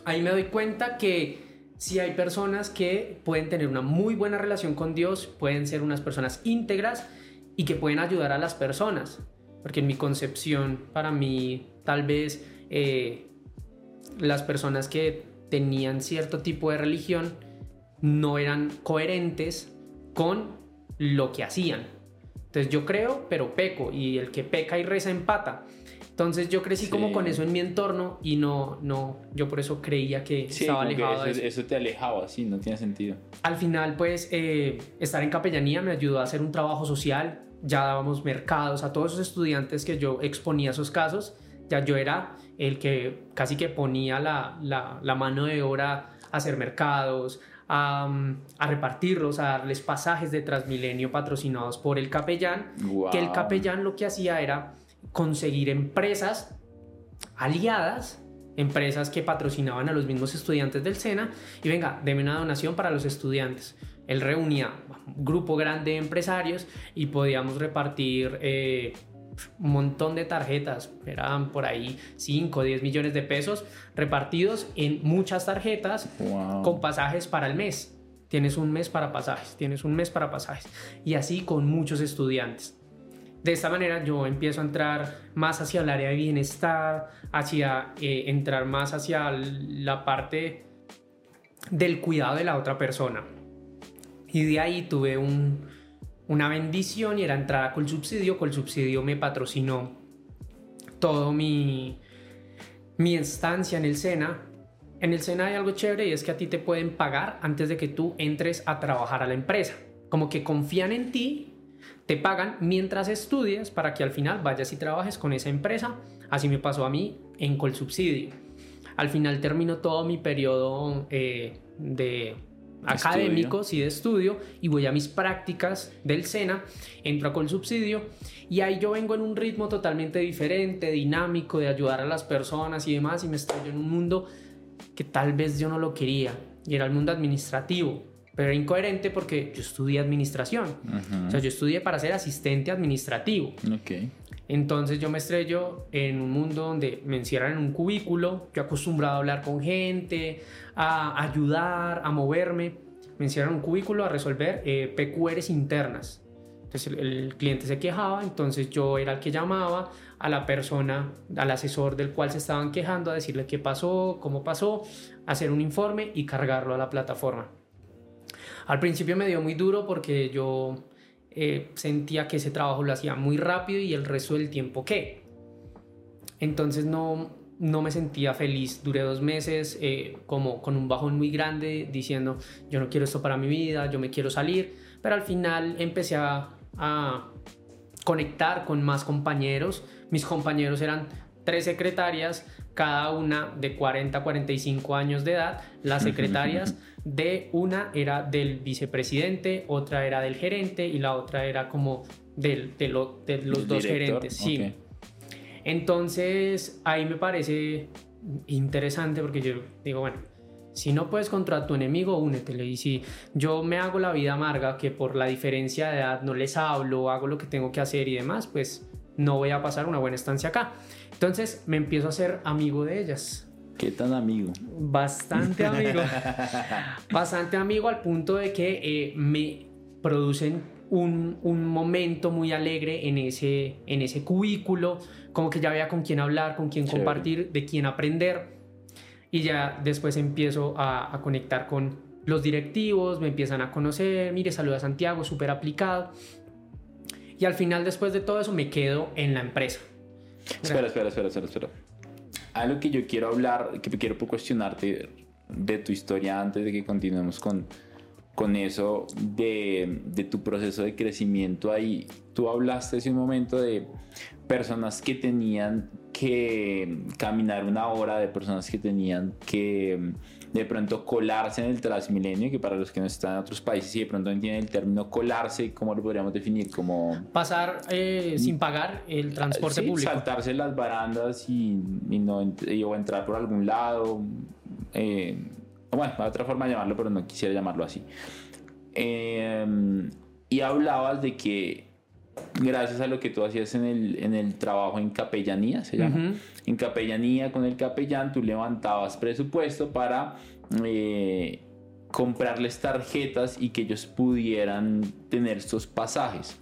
Speaker 1: Ahí me doy cuenta que si hay personas que pueden tener una muy buena relación con Dios, pueden ser unas personas íntegras y que pueden ayudar a las personas. Porque en mi concepción, para mí, tal vez eh, las personas que tenían cierto tipo de religión no eran coherentes con lo que hacían. Entonces yo creo, pero peco, y el que peca y reza empata. Entonces yo crecí como con eso en mi entorno y no, no, yo por eso creía que estaba alejado.
Speaker 2: eso, eso. te alejaba, sí, no tiene sentido.
Speaker 1: Al final, pues, eh, estar en capellanía me ayudó a hacer un trabajo social. Ya dábamos mercados a todos esos estudiantes que yo exponía esos casos. Ya yo era el que casi que ponía la, la, mano de obra a hacer mercados, a, a, repartirlos, a darles pasajes de Transmilenio patrocinados por el capellán, que el capellán lo que hacía era conseguir empresas aliadas, empresas que patrocinaban a los mismos estudiantes del SENA, y venga, deme una donación para los estudiantes. Él reunía un grupo grande de empresarios y podíamos repartir eh, un montón de tarjetas, eran por ahí 5 o 10 millones de pesos repartidos en muchas tarjetas con pasajes para el mes. Tienes un mes para pasajes, tienes un mes para pasajes. Y así con muchos estudiantes. De esta manera yo empiezo a entrar más hacia el área de bienestar, hacia eh, entrar más hacia la parte del cuidado de la otra persona. Y de ahí tuve un, una bendición y era entrada con subsidio. Con el subsidio me patrocinó todo mi, mi estancia en el SENA. En el SENA hay algo chévere y es que a ti te pueden pagar antes de que tú entres a trabajar a la empresa. Como que confían en ti, te pagan mientras estudias para que al final vayas y trabajes con esa empresa. Así me pasó a mí en Colsubsidio. Al final terminó todo mi periodo eh, de académicos y de estudio y voy a mis prácticas del SENA, entro con subsidio y ahí yo vengo en un ritmo totalmente diferente, dinámico, de ayudar a las personas y demás y me estoy en un mundo que tal vez yo no lo quería y era el mundo administrativo, pero era incoherente porque yo estudié administración, o sea, yo estudié para ser asistente administrativo.
Speaker 2: Okay.
Speaker 1: Entonces yo me estrello en un mundo donde me encierran en un cubículo, yo acostumbrado a hablar con gente, a ayudar, a moverme, me encierran en un cubículo a resolver eh, PQRs internas. Entonces el, cliente se quejaba, entonces yo era el que llamaba a la persona, al asesor del cual se estaban quejando, a decirle qué pasó, cómo pasó, hacer un informe y cargarlo a la plataforma. Al principio me dio muy duro porque yo eh, sentía que ese trabajo lo hacía muy rápido y el resto del tiempo qué. Entonces no, no me sentía feliz. Duré dos meses eh, como con un bajón muy grande diciendo yo no quiero esto para mi vida, yo me quiero salir. Pero al final empecé a, a conectar con más compañeros. Mis compañeros eran tres secretarias, cada una de 40 a 45 años de edad. Las secretarias de una era del vicepresidente, otra era del gerente y la otra era como del, de, los dos gerentes. Sí. Entonces ahí me parece interesante porque yo digo, bueno, si no puedes contra tu enemigo, únetele. Y si yo me hago la vida amarga, que por la diferencia de edad no les hablo, hago lo que tengo que hacer y demás, pues no voy a pasar una buena estancia acá. Entonces me empiezo a ser amigo de ellas.
Speaker 2: ¿Qué tan amigo?
Speaker 1: Bastante amigo. Bastante amigo al punto de que eh, me producen un, un, momento muy alegre en ese, en ese cubículo, como que ya había con quién hablar, con quién compartir, de quién aprender. Y ya después empiezo a, a, conectar con los directivos, me empiezan a conocer, mire, saluda a Santiago, súper aplicado. Y al final, después de todo eso, me quedo en la empresa.
Speaker 2: Espera, espera, espera, espera, espera. algo que yo quiero hablar, que quiero cuestionarte de tu historia antes de que continuemos con, con eso de, de, tu proceso de crecimiento ahí. Tú hablaste hace un momento de personas que tenían que caminar una hora, de personas que tenían que de pronto colarse en el Transmilenio, que para los que no están en otros países y de pronto entienden el término colarse, ¿cómo lo podríamos definir? Como...
Speaker 1: Pasar eh, sin pagar el transporte sí, público.
Speaker 2: Saltarse las barandas y, y no, o entrar por algún lado. Eh, bueno, hay otra forma de llamarlo, pero no quisiera llamarlo así. Eh, y hablabas de que gracias a lo que tú hacías en el, en el trabajo en capellanía, se llama. En capellanía con el capellán tú levantabas presupuesto para eh, comprarles tarjetas y que ellos pudieran tener estos pasajes.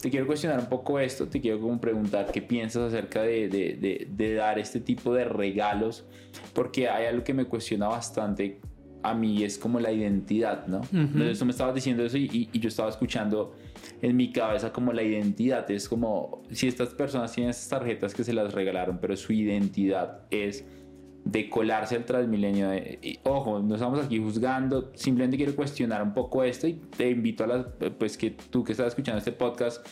Speaker 2: Te quiero cuestionar un poco esto, te quiero como preguntar qué piensas acerca de, de, de, dar este tipo de regalos, porque hay algo que me cuestiona bastante a mí, es como la identidad, ¿no? Entonces tú me estabas diciendo eso y, y yo estaba escuchando en mi cabeza como la identidad. Es como si estas personas tienen estas tarjetas que se las regalaron, pero su identidad es de colarse al Transmilenio. ojo, no estamos aquí juzgando, simplemente quiero cuestionar un poco esto y te invito a las, pues que tú que estás escuchando este podcast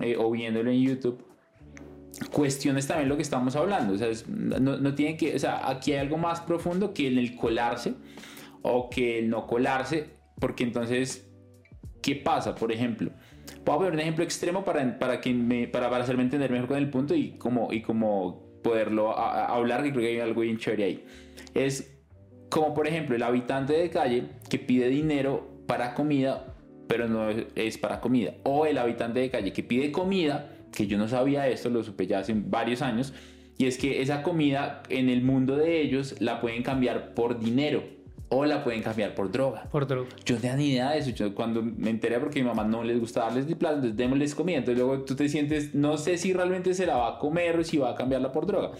Speaker 2: eh, o viéndolo en YouTube, cuestiones también lo que estamos hablando. O sea, no, no tiene que, o sea, aquí hay algo más profundo que el colarse o que el no colarse, porque entonces, ¿qué pasa? Por ejemplo, Puedo poner un ejemplo extremo para, para, que me, para, para hacerme entender mejor con el punto y como, y como poderlo hablar, que creo que hay algo bien chévere ahí. Es como por ejemplo el habitante de calle que pide dinero para comida, pero no es para comida. O el habitante de calle que pide comida, que yo no sabía esto, lo supe ya hace varios años, y es que esa comida en el mundo de ellos la pueden cambiar por dinero o la pueden cambiar por droga.
Speaker 1: Por droga.
Speaker 2: Yo no tenía ni idea de eso. Yo cuando me enteré porque a mi mamá no les gusta darles de plato, entonces démosles comida. Entonces luego tú te sientes, no sé si realmente se la va a comer o si va a cambiarla por droga.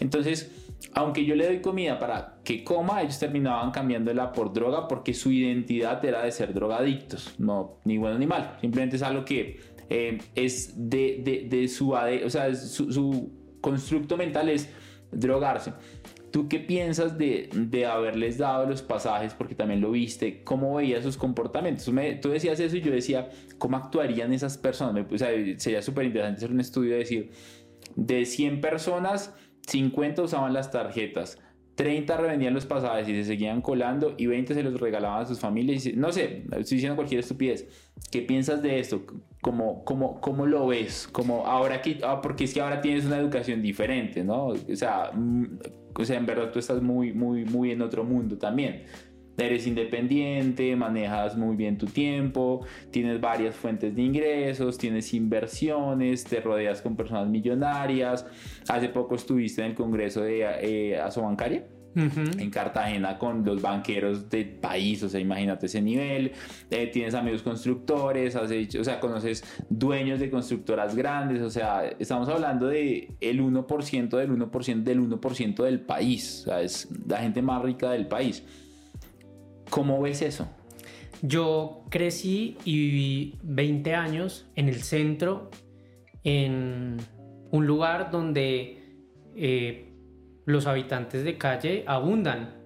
Speaker 2: Entonces, aunque yo le doy comida para que coma, ellos terminaban cambiándola por droga porque su identidad era de ser drogadictos. No, ni bueno ni mal. Simplemente es algo que eh, es de, de, de su, o sea, su, su constructo mental es drogarse. ¿Tú qué piensas de, de, haberles dado los pasajes? Porque también lo viste. ¿Cómo veías sus comportamientos? tú decías eso y yo decía, ¿cómo actuarían esas personas? O sea, sería súper interesante hacer un estudio de decir, de 100 personas, 50 usaban las tarjetas. 30 revendían los pasajes y se seguían colando y 20 se los regalaban a sus familias. Y, no sé, estoy diciendo cualquier estupidez. ¿Qué piensas de esto? ¿Cómo, cómo, cómo lo ves? Como ahora que, ah, porque es que ahora tienes una educación diferente, ¿no? O sea, mm, o sea, en verdad tú estás muy, muy, muy en otro mundo también. Eres independiente, manejas muy bien tu tiempo, tienes varias fuentes de ingresos, tienes inversiones, te rodeas con personas millonarias. Hace poco estuviste en el Congreso de eh, Asobancaria en Cartagena con los banqueros del país, o sea, imagínate ese nivel, eh, tienes amigos constructores, has hecho, o sea, conoces dueños de constructoras grandes, o sea, estamos hablando de el 1% del 1% del 1% del país, o sea, es la gente más rica del país. ¿Cómo ves eso?
Speaker 1: Yo crecí y viví 20 años en el centro, en un lugar donde eh, los habitantes de calle abundan.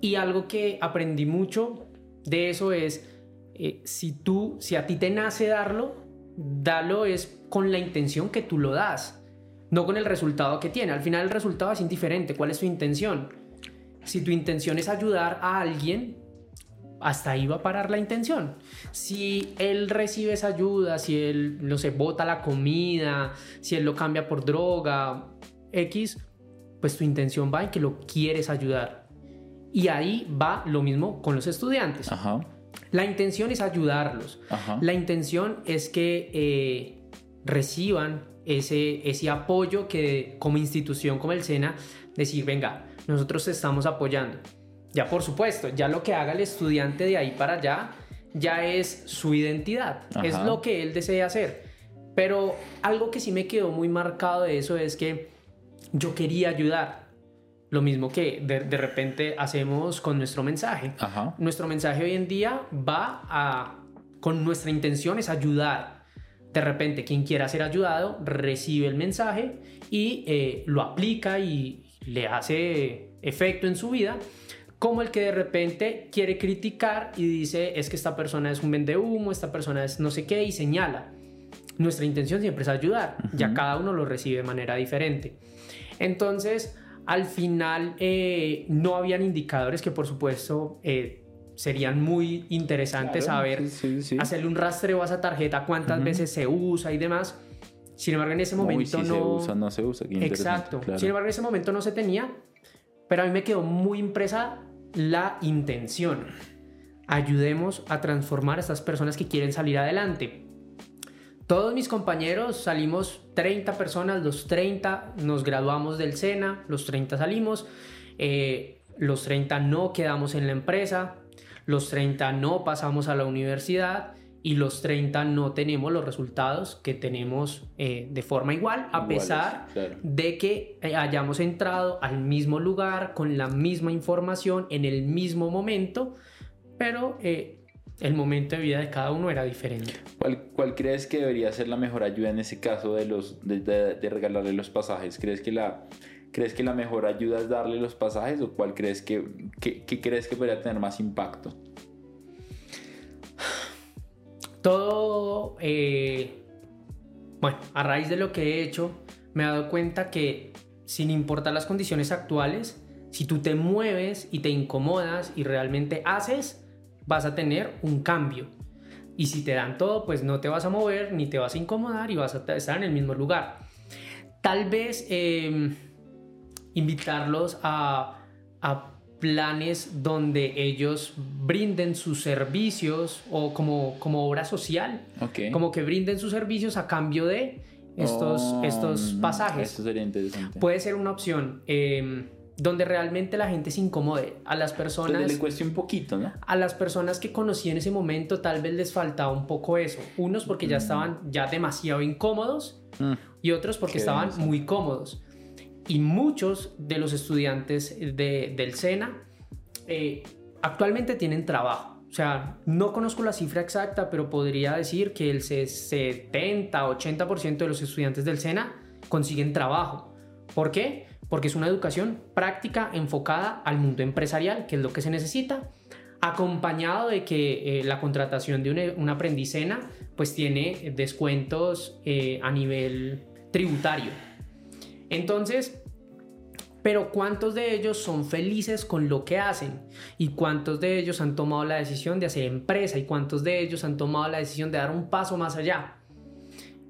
Speaker 1: Y algo que aprendí mucho de eso es, eh, si tú, si a ti te nace darlo, dalo es con la intención que tú lo das, no con el resultado que tiene. Al final el resultado es indiferente. ¿Cuál es tu intención? Si tu intención es ayudar a alguien, hasta ahí va a parar la intención. Si él recibe esa ayuda, si él, no sé, bota la comida, si él lo cambia por droga, X, pues tu intención va en que lo quieres ayudar. Y ahí va lo mismo con los estudiantes. La intención es ayudarlos. La intención es que eh, reciban ese, ese apoyo que como institución, como el SENA, decir, venga, nosotros te estamos apoyando. Ya por supuesto, ya lo que haga el estudiante de ahí para allá, ya es su identidad, es lo que él desea hacer. Pero algo que sí me quedó muy marcado de eso es que yo quería ayudar. Lo mismo que de, repente hacemos con nuestro mensaje. Nuestro mensaje hoy en día va a, con nuestra intención es ayudar, de repente quien quiera ser ayudado recibe el mensaje y eh, lo aplica y le hace efecto en su vida, como el que de repente quiere criticar y dice es que esta persona es un vende humo, esta persona es no sé qué y señala. Nuestra intención siempre es ayudar, ya cada uno lo recibe de manera diferente. Entonces, al final eh, no habían indicadores que por supuesto eh, serían muy interesantes saber, hacerle un rastreo a esa tarjeta, cuántas veces se usa y demás. Sin embargo, en ese momento no...
Speaker 2: se usa, no se usa.
Speaker 1: Exacto. Sin embargo, en ese momento no se tenía, pero a mí me quedó muy impresa la intención. Ayudemos a transformar a estas personas que quieren salir adelante. Todos mis compañeros salimos 30 personas, los 30 nos graduamos del SENA, los 30 salimos, eh, los 30 no quedamos en la empresa, los 30 no pasamos a la universidad y los 30 no tenemos los resultados que tenemos eh, de forma igual, a pesar de que eh, hayamos entrado al mismo lugar, con la misma información, en el mismo momento, pero eh, el momento de vida de cada uno era diferente.
Speaker 2: ¿Cuál, ¿Cuál, crees que debería ser la mejor ayuda en ese caso de, los, de, de regalarle los pasajes? ¿Crees que la ¿Crees que la mejor ayuda es darle los pasajes o cuál crees que, crees que podría tener más impacto?
Speaker 1: Todo, eh, bueno, a raíz de lo que he hecho, me he dado cuenta que sin importar las condiciones actuales, si tú te mueves y te incomodas y realmente haces, vas a tener un cambio. Y si te dan todo, pues no te vas a mover ni te vas a incomodar y vas a estar en el mismo lugar. Tal vez em, invitarlos a, planes donde ellos brinden sus servicios o como, como obra social, como que brinden sus servicios a cambio de estos, oh, estos pasajes.
Speaker 2: Sería interesante.
Speaker 1: Puede ser una opción. Em, donde realmente la gente se incomode. A las personas...
Speaker 2: le cueste un poquito, ¿no?
Speaker 1: A las personas que conocí en ese momento tal vez les faltaba un poco eso. Unos porque ya mm. estaban ya demasiado incómodos mm. y otros porque estaban muy cómodos y muchos de los estudiantes de, del SENA eh, actualmente tienen trabajo. O sea, no conozco la cifra exacta, pero podría decir que el 70-80% de los estudiantes del SENA consiguen trabajo. ¿Por qué? Porque es una educación práctica enfocada al mundo empresarial, que es lo que se necesita, acompañado de que eh, la contratación de un, un, aprendicena pues tiene descuentos eh, a nivel tributario. Entonces, pero ¿cuántos de ellos son felices con lo que hacen? ¿Y cuántos de ellos han tomado la decisión de hacer empresa? ¿Y cuántos de ellos han tomado la decisión de dar un paso más allá?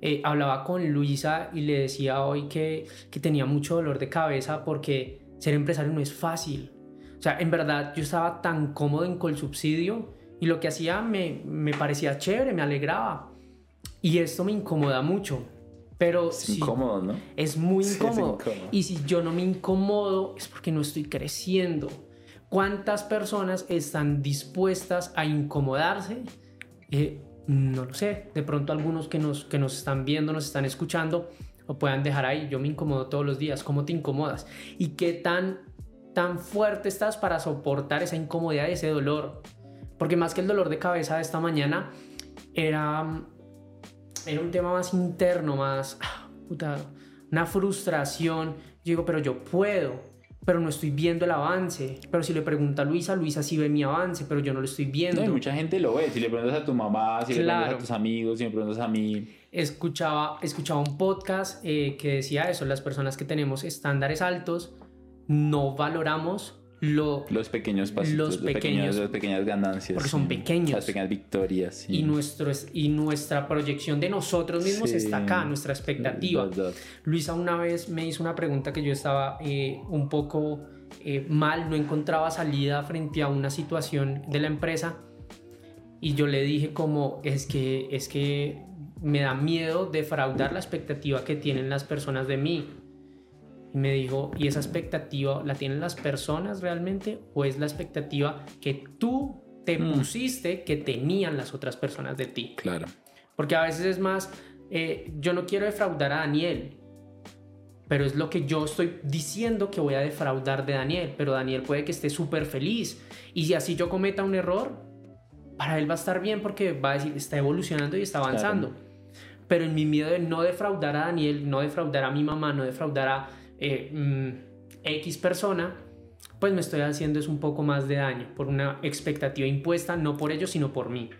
Speaker 1: Eh, hablaba con Luisa y le decía hoy que, que tenía mucho dolor de cabeza porque ser empresario no es fácil. O sea, en verdad yo estaba tan cómodo en Colsubsidio y lo que hacía me, me parecía chévere, me alegraba. Y esto me incomoda mucho pero
Speaker 2: es incómodo, ¿no?
Speaker 1: Es muy incómodo. Y si yo no me incomodo es porque no estoy creciendo. ¿Cuántas personas están dispuestas a incomodarse? Eh, no lo sé. De pronto algunos que nos, que nos están viendo, nos están escuchando, o puedan dejar ahí. Yo me incomodo todos los días. ¿Cómo te incomodas? ¿Y qué tan, tan fuerte estás para soportar esa incomodidad ese dolor? Porque más que el dolor de cabeza de esta mañana, era era un tema más interno, más, ah, una frustración. Yo digo, pero yo puedo, pero no estoy viendo el avance. Pero si le pregunta a Luisa, Luisa sí ve mi avance, pero yo no lo estoy viendo.
Speaker 2: No, mucha gente lo ve. Si le preguntas a tu mamá, si le preguntas a tus amigos, si le preguntas a mí.
Speaker 1: Escuchaba, escuchaba un podcast eh, que decía eso, las personas que tenemos estándares altos no valoramos
Speaker 2: los pequeños pasitos, los pequeños, las pequeñas ganancias.
Speaker 1: Porque son pequeños.
Speaker 2: Las pequeñas victorias.
Speaker 1: Y, nuestro, y nuestra proyección de nosotros mismos está acá, nuestra expectativa. Luisa una vez me hizo una pregunta que yo estaba eh, un poco eh, mal, no encontraba salida frente a una situación de la empresa. Y yo le dije como, es que, es que me da miedo defraudar la expectativa que tienen las personas de mí me dijo, ¿y esa expectativa la tienen las personas realmente o es la expectativa que tú te mm. pusiste que tenían las otras personas de ti?
Speaker 2: Claro.
Speaker 1: Porque a veces es más, eh, yo no quiero defraudar a Daniel, pero es lo que yo estoy diciendo que voy a defraudar de Daniel, pero Daniel puede que esté súper feliz y si así yo cometa un error, para él va a estar bien porque va a decir, está evolucionando y está avanzando. pero en mi miedo de no defraudar a Daniel, no defraudar a mi mamá, no defraudar a eh, mm, X persona, pues me estoy haciendo es un poco más de daño por una expectativa impuesta, no por ellos, sino por mí.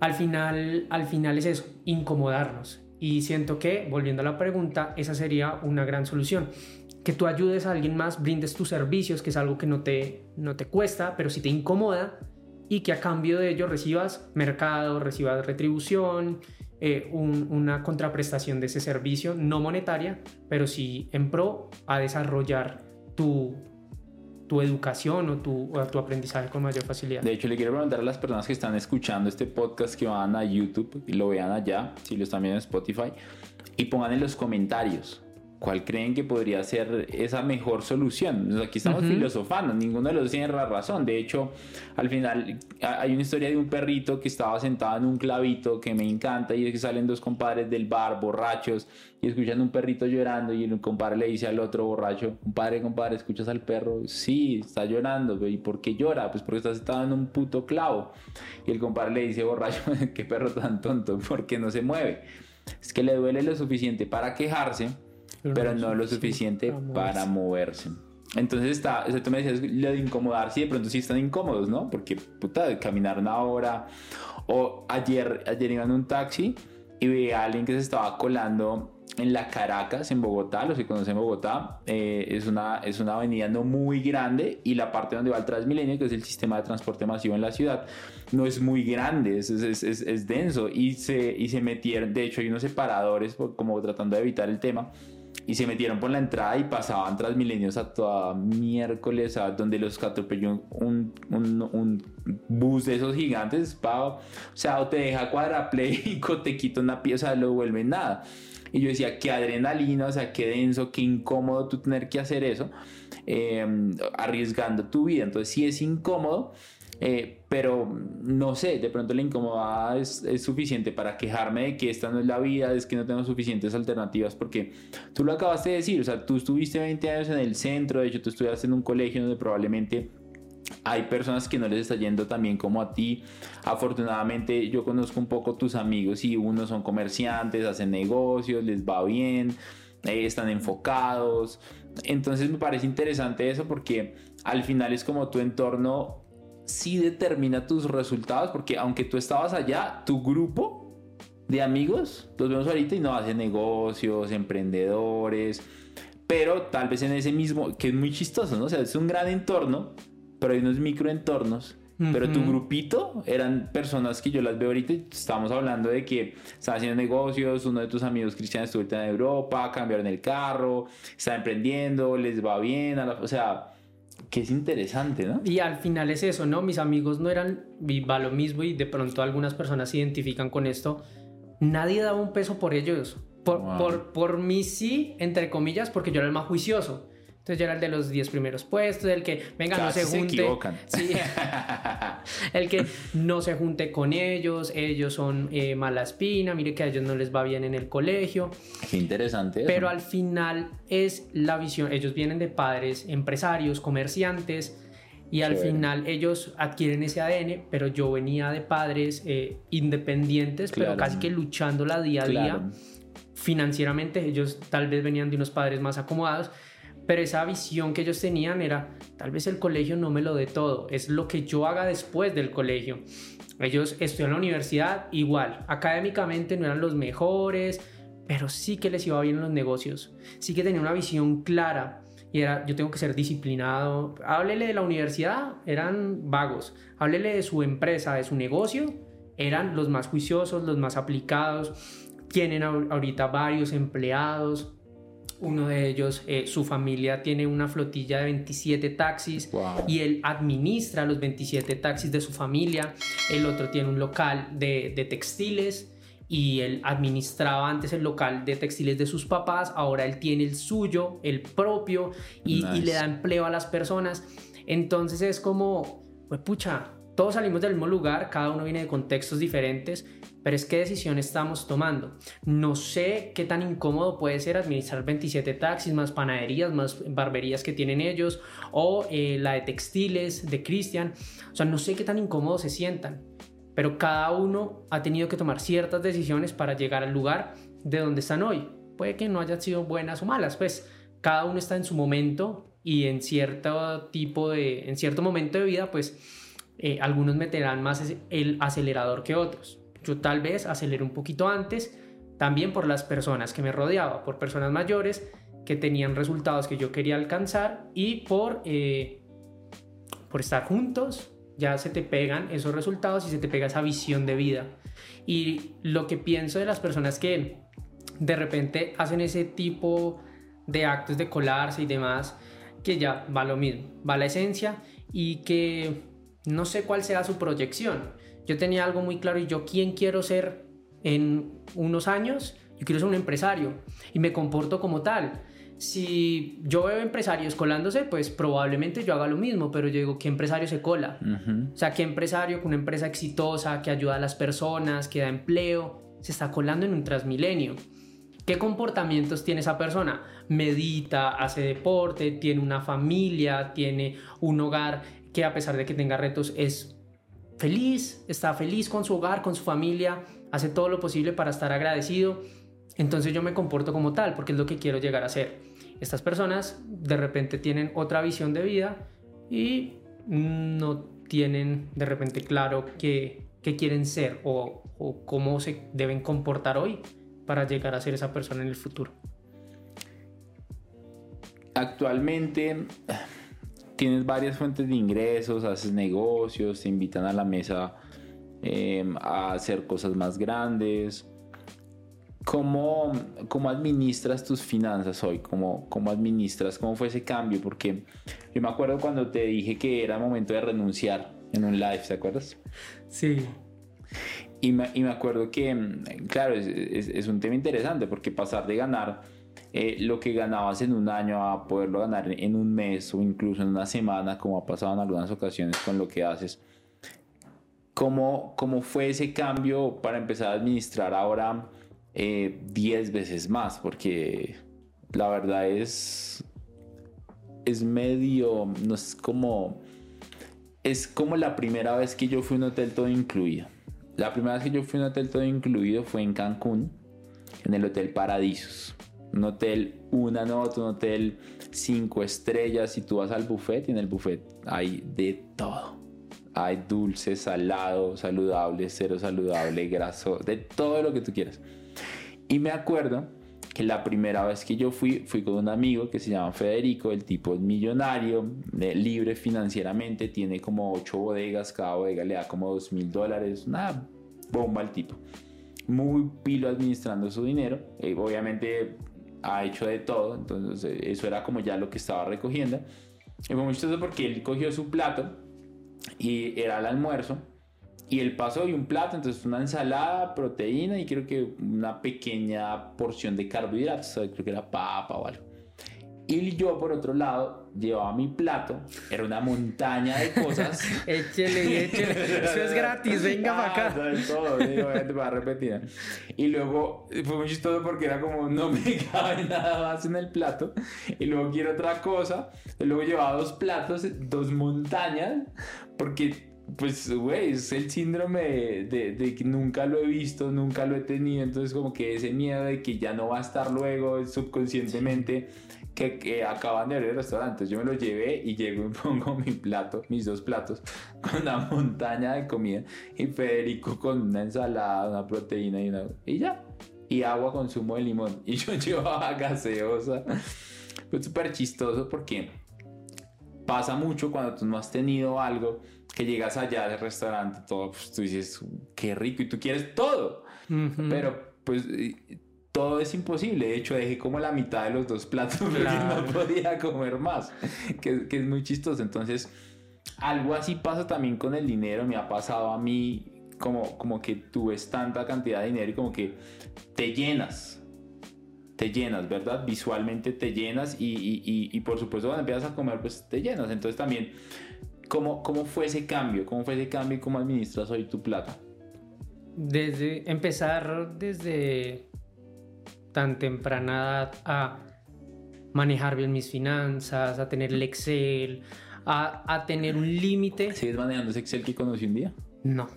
Speaker 1: Al final, al final es eso, incomodarnos. Y siento que, volviendo a la pregunta, esa sería una gran solución. Que tú ayudes a alguien más, brindes tus servicios, que es algo que no te, no te cuesta, pero si te incomoda, y que a cambio de ello recibas mercado, recibas retribución, eh, una contraprestación de ese servicio, no monetaria, pero sí en pro a desarrollar tu, tu educación o tu, o tu aprendizaje con mayor facilidad.
Speaker 2: De hecho, le quiero preguntar a las personas que están escuchando este podcast que van a YouTube y lo vean allá, si lo están viendo en Spotify, y pongan en los comentarios ¿cuál creen que podría ser esa mejor solución? aquí estamos filosofando, ninguno de los tiene la razón. De hecho, al final hay una historia de un perrito que estaba sentado en un clavito que me encanta y es que salen dos compadres del bar borrachos y escuchan un perrito llorando y el compadre le dice al otro borracho, compadre, compadre, ¿escuchas al perro? Sí, está llorando. ¿Y por qué llora? Pues porque está sentado en un puto clavo. Y el compadre le dice, borracho, qué perro tan tonto, ¿por qué no se mueve? Es que le duele lo suficiente para quejarse pero, no lo suficiente para moverse. Entonces está, o tú me decías lo de incomodarse y de pronto sí están incómodos, ¿no? Porque, puta, caminar una hora. O ayer, ayer iba en un taxi y vi a alguien que se estaba colando en la Caracas, en Bogotá, los que conocen Bogotá, eh, es, una, es una avenida no muy grande y la parte donde va el Transmilenio, que es el sistema de transporte masivo en la ciudad, no es muy grande, es, es, es, es denso y se, y se metieron, de hecho hay unos separadores como tratando de evitar el tema y se metieron por la entrada y pasaban Transmilenios a toda miércoles, a donde los atropelló un, un, un, bus de esos gigantes, o sea, o te deja cuadrapléjico, te quita una pieza, lo vuelve nada. Y yo decía, qué adrenalina, o sea, qué denso, qué incómodo tú tener que hacer eso, eh, arriesgando tu vida. Entonces, sí es incómodo, eh, pero no sé, de pronto la incomodidad es, es, suficiente para quejarme de que esta no es la vida, es que no tengo suficientes alternativas, porque tú lo acabaste de decir, o sea, tú estuviste 20 años en el centro, de hecho tú estudiaste en un colegio donde probablemente hay personas que no les está yendo tan bien como a ti. Afortunadamente yo conozco un poco tus amigos y unos son comerciantes, hacen negocios, les va bien, eh, están enfocados. Entonces me parece interesante eso porque al final es como tu entorno sí determina tus resultados, porque aunque tú estabas allá, tu grupo de amigos, los vemos ahorita y no hacen negocios, emprendedores, pero tal vez en ese mismo, que es muy chistoso, ¿no? O sea, es un gran entorno, pero hay unos microentornos pero tu grupito eran personas que yo las veo ahorita y estamos hablando de que están haciendo negocios, uno de tus amigos cristianos estuvo en Europa, cambiaron el carro, está emprendiendo, les va bien, o sea, que es interesante, ¿no?
Speaker 1: Y al final es eso, ¿no? Mis amigos no eran, va lo mismo y de pronto algunas personas se identifican con esto. Nadie daba un peso por ellos. Por, por, por mí sí, entre comillas, porque yo era el más juicioso. Entonces yo era el de los 10 primeros puestos, el que, venga, no se junte. Se equivocan. Sí, el que no se junte con ellos, ellos son eh, mala espina, mire que a ellos no les va bien en el colegio.
Speaker 2: Qué interesante.
Speaker 1: Pero al final es la visión, ellos vienen de padres empresarios, comerciantes, y al final ellos adquieren ese ADN, pero yo venía de padres eh, independientes, pero casi que luchando la día a día. Financieramente ellos tal vez venían de unos padres más acomodados pero esa visión que ellos tenían era, tal vez el colegio no me lo dé todo, es lo que yo haga después del colegio. Ellos estudiaron en la universidad igual, académicamente no eran los mejores, pero sí que les iba bien en los negocios, sí que tenían una visión clara y era yo tengo que ser disciplinado. Háblele de la universidad, eran vagos. Háblele de su empresa, de su negocio, eran los más juiciosos, los más aplicados. Tienen ahorita varios empleados, uno de ellos, eh, su familia tiene una flotilla de 27 taxis y él administra los 27 taxis de su familia. El otro tiene un local de, textiles y él administraba antes el local de textiles de sus papás, ahora él tiene el suyo, el propio, y, y le da empleo a las personas. Entonces es como, pues pucha, todos salimos del mismo lugar, cada uno viene de contextos diferentes, pero es qué decisión estamos tomando. No sé qué tan incómodo puede ser administrar 27 taxis, más panaderías, más barberías que tienen ellos, o eh, la de textiles de Christian. O sea, no sé qué tan incómodo se sientan. pero cada uno ha tenido que tomar ciertas decisiones para llegar al lugar de donde están hoy. Puede que no hayan sido buenas o malas, pues cada uno está en su momento y en cierto tipo de, en cierto momento de vida, pues eh, algunos meterán más el acelerador que otros. Yo tal vez aceleré un poquito antes, también por las personas que me rodeaba, por personas mayores que tenían resultados que yo quería alcanzar y por, eh, por estar juntos, ya se te pegan esos resultados y se te pega esa visión de vida. Y lo que pienso de las personas que de repente hacen ese tipo de actos de colarse y demás, que ya va lo mismo, va la esencia y que no sé cuál sea su proyección. Yo tenía algo muy claro y yo quién quiero ser en unos años, yo quiero ser un empresario y me comporto como tal. Si yo veo empresarios colándose, pues probablemente yo haga lo mismo, pero yo digo, ¿qué empresario se cola? O sea, ¿qué empresario con una empresa exitosa que ayuda a las personas, que da empleo, se está colando en un transmilenio? ¿Qué comportamientos tiene esa persona? Medita, hace deporte, tiene una familia, tiene un hogar que a pesar de que tenga retos es feliz, está feliz con su hogar, con su familia, hace todo lo posible para estar agradecido. Entonces yo me comporto como tal porque es lo que quiero llegar a ser. Estas personas de repente tienen otra visión de vida y no tienen de repente claro qué, quieren ser o, o cómo se deben comportar hoy para llegar a ser esa persona en el futuro.
Speaker 2: Actualmente tienes varias fuentes de ingresos, haces negocios, te invitan a la mesa em, a hacer cosas más grandes. ¿Cómo, ¿Cómo, administras tus finanzas hoy? ¿Cómo, ¿Cómo administras? ¿Cómo fue ese cambio? Porque yo me acuerdo cuando te dije que era momento de renunciar en un live, ¿te acuerdas?
Speaker 1: Sí.
Speaker 2: Y me, y me acuerdo que, claro, es, es, es, un tema interesante porque pasar de ganar eh, lo que ganabas en un año a poderlo ganar en un mes o incluso en una semana, como ha pasado en algunas ocasiones con lo que haces. ¿Cómo, cómo fue ese cambio para empezar a administrar ahora 10 eh, veces más? Porque la verdad es, es medio, no es como, es como la primera vez que yo fui a un hotel todo incluido. La primera vez que yo fui a un hotel todo incluido fue en Cancún, en el Hotel Paradisos un hotel, una nota, un hotel cinco estrellas y tú vas al buffet y en el buffet hay de todo. Hay dulce, salado, saludable, cero saludable, graso, de todo lo que tú quieras. Y me acuerdo que la primera vez que yo fui, fui con un amigo que se llama Federico, el tipo es millonario, libre financieramente, tiene como ocho bodegas, cada bodega le da como dos mil dólares, una bomba el tipo. Muy pilo administrando su dinero, eh, obviamente ha hecho de todo, entonces eh, eso era como ya lo que estaba recogiendo. Y fue muy chistoso porque él cogió su plato y era el almuerzo y él pasó y un plato, entonces una ensalada, proteína y creo que una pequeña porción de carbohidratos, creo que era papa o algo. Y yo, por otro lado, llevaba mi plato, era una montaña de cosas.
Speaker 1: échele, échele, eso es gratis, venga para acá.
Speaker 2: Ah, todo, obviamente para repetir. Y luego fue muy chistoso porque era como, no me cabe nada más en el plato. Y luego quiero otra cosa. Y luego llevaba dos platos, dos montañas, porque pues, güey, es el síndrome de, de, que nunca lo he visto, nunca lo he tenido, entonces como que ese miedo de que ya no va a estar luego subconscientemente que, acaban de abrir el restaurante. Yo me lo llevé y llego y pongo mi plato, mis dos platos, con una montaña de comida y Federico con una ensalada, una proteína y una... Y ya. Y agua con zumo de limón. Y yo llevaba gaseosa. Fue súper chistoso porque pasa mucho cuando tú no has tenido algo que llegas allá del restaurante, todo, pues tú dices, qué rico y tú quieres todo. Pero pues todo es imposible. De hecho, dejé como la mitad de los dos platos porque no podía comer más, que, que, es muy chistoso. Entonces, algo así pasa también con el dinero. Me ha pasado a mí como, como que tú ves tanta cantidad de dinero y como que te llenas. Te llenas, ¿verdad? Visualmente te llenas y, y, y, por supuesto cuando empiezas a comer, pues te llenas. Entonces también, ¿cómo, ¿cómo fue ese cambio? ¿Cómo fue ese cambio y cómo administras hoy tu plata?
Speaker 1: Desde empezar desde tan temprana edad a manejar bien mis finanzas, a tener el Excel, a, a tener un límite.
Speaker 2: ¿Sigues manejando ese Excel que conocí un día?
Speaker 1: No.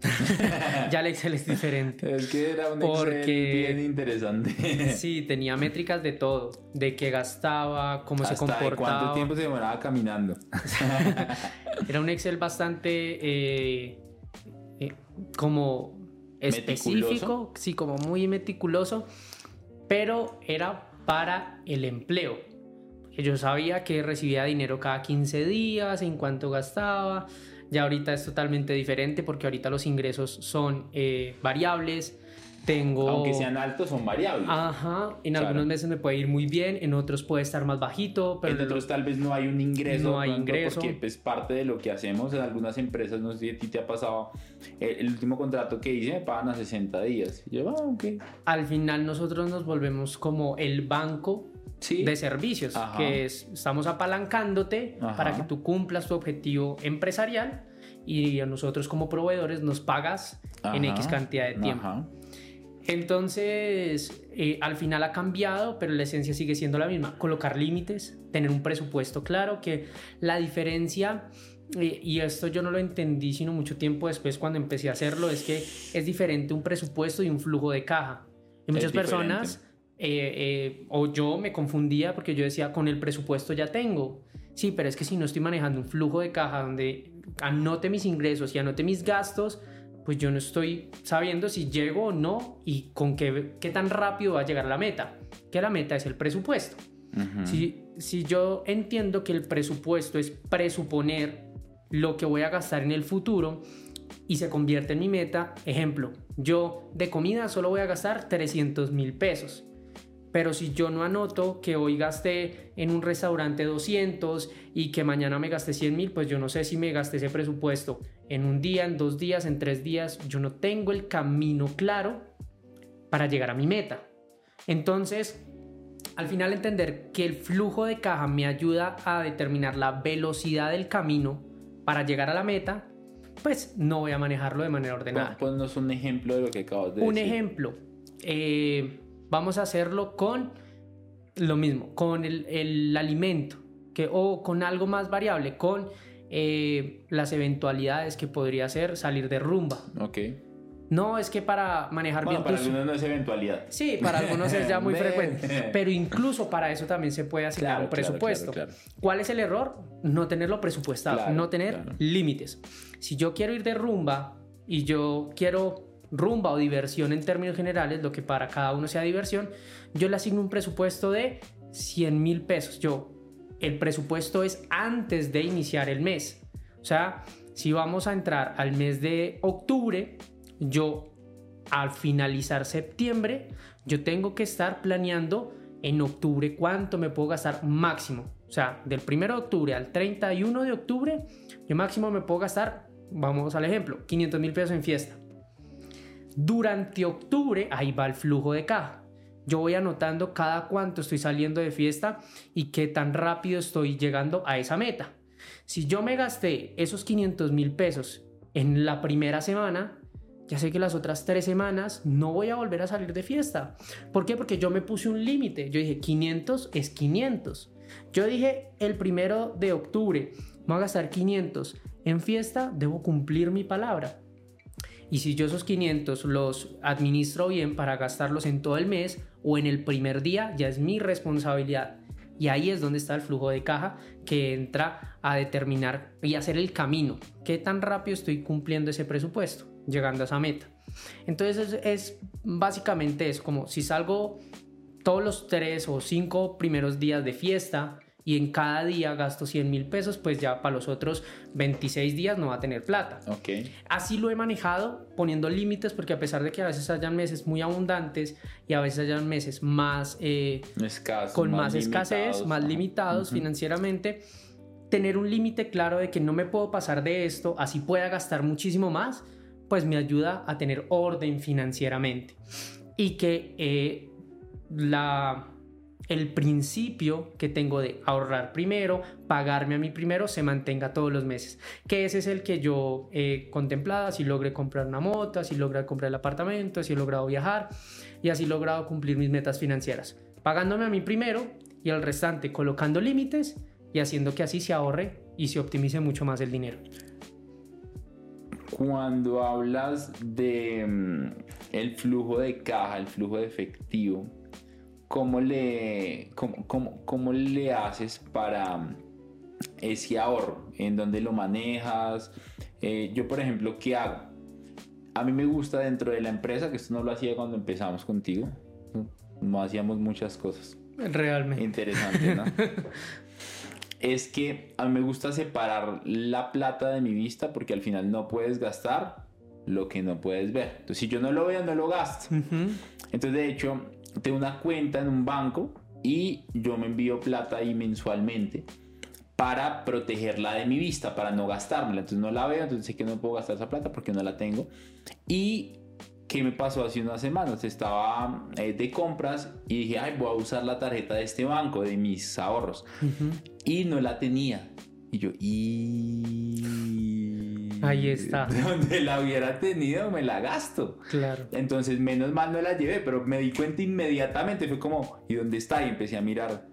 Speaker 1: ya el Excel es diferente.
Speaker 2: Es que era un Excel bien interesante.
Speaker 1: sí, tenía métricas de todo, de qué gastaba, cómo se comportaba.
Speaker 2: cuánto tiempo se demoraba caminando.
Speaker 1: era un Excel bastante eh, eh, como específico, sí, como muy meticuloso, pero era para el empleo. Yo sabía que recibía dinero cada 15 días, en cuánto gastaba, ya ahorita es totalmente diferente porque ahorita los ingresos son eh, variables. Tengo...
Speaker 2: Aunque sean altos, son variables.
Speaker 1: Ajá, en algunos meses me puede ir muy bien, en otros puede estar más bajito, pero
Speaker 2: en otros tal vez no hay un ingreso.
Speaker 1: No hay ingreso.
Speaker 2: Porque es parte de lo que hacemos en algunas empresas, no sé si a ti te ha pasado, el, último contrato que hice me pagan a 60 días. yo, ah, ok.
Speaker 1: Al final nosotros nos volvemos como el banco de servicios, que es, estamos apalancándote para que tú cumplas tu objetivo empresarial y a nosotros como proveedores nos pagas en X cantidad de tiempo. Entonces, eh, al final ha cambiado, pero la esencia sigue siendo la misma. Colocar límites, tener un presupuesto claro, que la diferencia, eh, y esto yo no lo entendí sino mucho tiempo después cuando empecé a hacerlo, es que es diferente un presupuesto y un flujo de caja. Y muchas personas eh, o yo me confundía porque yo decía, con el presupuesto ya tengo. Sí, pero es que si no estoy manejando un flujo de caja donde anote mis ingresos y anote mis gastos, pues yo no estoy sabiendo si llego o no y con qué, qué tan rápido va a llegar la meta. Que la meta es el presupuesto. si, si yo entiendo que el presupuesto es presuponer lo que voy a gastar en el futuro y se convierte en mi meta, ejemplo, yo de comida solo voy a gastar 300 mil pesos pero si yo no anoto que hoy gasté en un restaurante 200 y que mañana me gasté 100 mil, pues yo no sé si me gasté ese presupuesto en un día, en dos días, en tres días. Yo no tengo el camino claro para llegar a mi meta. Entonces, al final entender que el flujo de caja me ayuda a determinar la velocidad del camino para llegar a la meta, pues no voy a manejarlo de manera ordenada.
Speaker 2: Ponnos un ejemplo de lo que acabas de
Speaker 1: decir.
Speaker 2: Un
Speaker 1: ejemplo. Eh, Vamos a hacerlo con lo mismo, con el, alimento, que, o con algo más variable, con eh, las eventualidades que podría ser salir de rumba.
Speaker 2: Ok.
Speaker 1: No, es que para manejar
Speaker 2: bien para algunos no es eventualidad.
Speaker 1: Sí, para algunos es ya muy frecuente. Pero incluso para eso también se puede asignar un presupuesto. ¿Cuál es el error? No tenerlo presupuestado, no tener límites. Si yo quiero ir de rumba y yo quiero rumba o diversión en términos generales, lo que para cada uno sea diversión, yo le asigno un presupuesto de 100 mil pesos. Yo, el presupuesto es antes de iniciar el mes. O sea, si vamos a entrar al mes de octubre, yo al finalizar septiembre, yo tengo que estar planeando en octubre cuánto me puedo gastar máximo. O sea, del 1 de octubre al 31 de octubre, yo máximo me puedo gastar, vamos al ejemplo, 500 mil pesos en fiesta. Durante octubre, ahí va el flujo de caja. Yo voy anotando cada cuánto estoy saliendo de fiesta y qué tan rápido estoy llegando a esa meta. Si yo me gasté esos 500 mil pesos en la primera semana, ya sé que las otras tres semanas no voy a volver a salir de fiesta. ¿Por qué? Porque yo me puse un límite. Yo dije 500 es 500. Yo dije el primero de octubre, voy a gastar 500 en fiesta, debo cumplir mi palabra. Y si yo esos 500 los administro bien para gastarlos en todo el mes o en el primer día, ya es mi responsabilidad. Y ahí es donde está el flujo de caja que entra a determinar y hacer el camino. ¿Qué tan rápido estoy cumpliendo ese presupuesto? Llegando a esa meta. Entonces es, básicamente es como si salgo todos los tres o cinco primeros días de fiesta y en cada día gasto 100 mil pesos, pues ya para los otros 26 días no va a tener plata.
Speaker 2: Okay.
Speaker 1: Así lo he manejado poniendo límites porque a pesar de que a veces hayan meses muy abundantes y a veces hayan meses más
Speaker 2: eh,
Speaker 1: con más, escasez, más limitados financieramente, tener un límite claro de que no me puedo pasar de esto, así pueda gastar muchísimo más, pues me ayuda a tener orden financieramente y que eh, la el principio que tengo de ahorrar primero, pagarme a mí primero, se mantenga todos los meses. Que ese es el que yo he contemplado, así logré comprar una moto, así logré comprar el apartamento, así he logrado viajar y así he logrado cumplir mis metas financieras. Pagándome a mí primero y el restante colocando límites y haciendo que así se ahorre y se optimice mucho más el dinero.
Speaker 2: cuando hablas de mm, el flujo de caja, el flujo de efectivo, ¿cómo le, cómo, cómo, cómo le haces para mm, ese ahorro? ¿En dónde lo manejas? Eh, yo, por ejemplo, ¿qué hago? A mí me gusta dentro de la empresa, que esto no lo hacía cuando empezamos contigo, no hacíamos muchas cosas.
Speaker 1: Realmente.
Speaker 2: Interesante, ¿no? es que a mí me gusta separar la plata de mi vista porque al final no puedes gastar lo que no puedes ver. Entonces, si yo no lo veo, no lo gasto. Entonces, de hecho, tengo una cuenta en un banco y yo me envío plata ahí mensualmente para protegerla de mi vista, para no gastármela. Entonces no la veo, entonces sé que no puedo gastar esa plata porque no la tengo. Y ¿qué me pasó hace unas semanas? Estaba eh, de compras y dije, ay, voy a usar la tarjeta de este banco, de mis ahorros. Y no la tenía. Y yo, y...
Speaker 1: Ahí está.
Speaker 2: Donde la hubiera tenido, me la gasto.
Speaker 1: Claro.
Speaker 2: Entonces, menos mal no la llevé, pero me di cuenta inmediatamente. Fue como, ¿y dónde está? Y empecé a mirar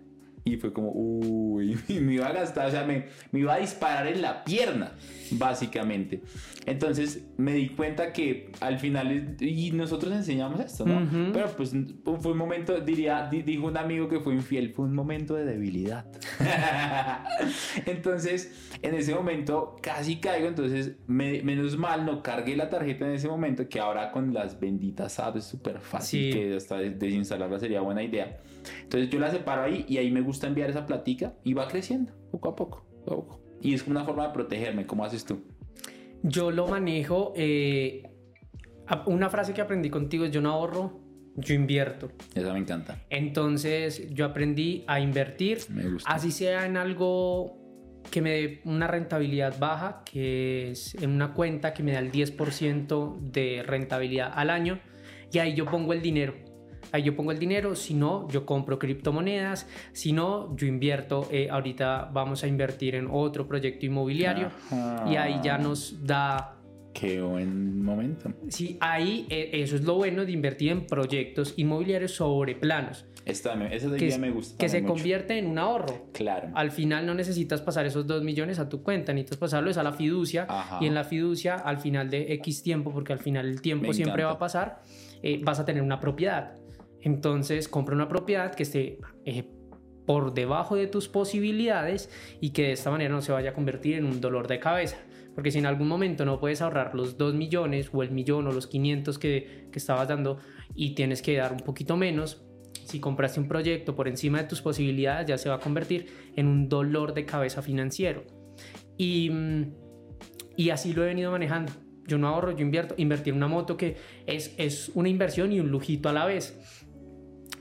Speaker 2: y fue como, uy, me iba a gastar, o sea, me, me, iba a disparar en la pierna, básicamente. Entonces me di cuenta que al final, y nosotros enseñamos esto, ¿no? Pero pues fue un momento, diría, dijo un amigo que fue infiel, fue un momento de debilidad. entonces, en ese momento casi caigo, entonces menos mal no cargué la tarjeta en ese momento, que ahora con las benditas apps es súper fácil, que hasta desinstalarla sería buena idea. Entonces yo la separo ahí y ahí me gusta enviar esa platica y va creciendo poco a poco, poco. Y es una forma de protegerme. ¿Cómo haces tú?
Speaker 1: Yo lo manejo. Eh, una frase que aprendí contigo es: Yo no ahorro, yo invierto.
Speaker 2: Esa me encanta.
Speaker 1: Entonces yo aprendí a invertir.
Speaker 2: Me gusta.
Speaker 1: Así sea en algo que me dé una rentabilidad baja, que es en una cuenta que me da el 10% de rentabilidad al año. Y ahí yo pongo el dinero ahí yo pongo el dinero, si no, yo compro criptomonedas, si no, yo invierto, eh, ahorita vamos a invertir en otro proyecto inmobiliario y ahí ya nos da...
Speaker 2: Qué buen momento.
Speaker 1: Sí, ahí eh, eso es lo bueno de invertir en proyectos inmobiliarios sobre planos.
Speaker 2: Esta, esa idea me gusta.
Speaker 1: Que se convierte en un ahorro.
Speaker 2: Claro.
Speaker 1: Al final no necesitas pasar esos dos millones a tu cuenta, necesitas pasarlos a la fiducia y en la fiducia al final de X tiempo, porque al final el tiempo siempre va a pasar, eh, vas a tener una propiedad. Entonces, compra una propiedad que esté eh, por debajo de tus posibilidades y que de esta manera no se vaya a convertir en un dolor de cabeza. Porque si en algún momento no puedes ahorrar los 2 millones o el millón o los 500 que, que estabas dando y tienes que dar un poquito menos, si compraste un proyecto por encima de tus posibilidades ya se va a convertir en un dolor de cabeza financiero. Y, y así lo he venido manejando. Yo no ahorro, yo invierto. Invertir en una moto que es, es una inversión y un lujito a la vez.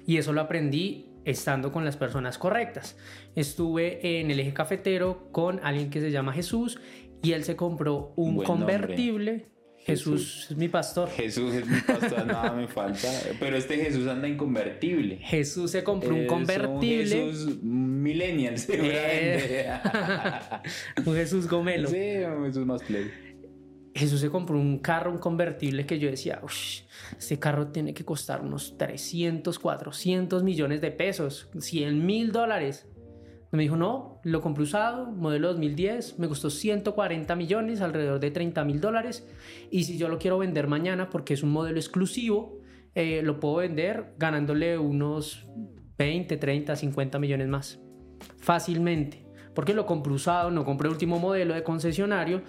Speaker 1: Y eso lo aprendí estando con las personas correctas. Estuve en el eje cafetero con alguien que se llama Jesús y él se compró un convertible. Jesús, es mi pastor.
Speaker 2: Jesús es mi pastor, nada me falta. Pero este Jesús anda inconvertible.
Speaker 1: Jesús se compró un convertible.
Speaker 2: Un Jesús millennial, seguramente.
Speaker 1: Eh, un Jesús gomelo.
Speaker 2: Sí, un Jesús más play.
Speaker 1: Jesús se compró un carro, un convertible que yo decía, este carro tiene que costar unos 300, 400 millones de pesos, 100 mil dólares. Me dijo, no, lo compré usado, modelo 2010, me costó 140 millones, alrededor de 30 mil dólares. Y si yo lo quiero vender mañana porque es un modelo exclusivo, eh, lo puedo vender ganándole unos 20, 30, 50 millones más. Fácilmente. Porque lo compré usado, no compré último modelo de concesionario,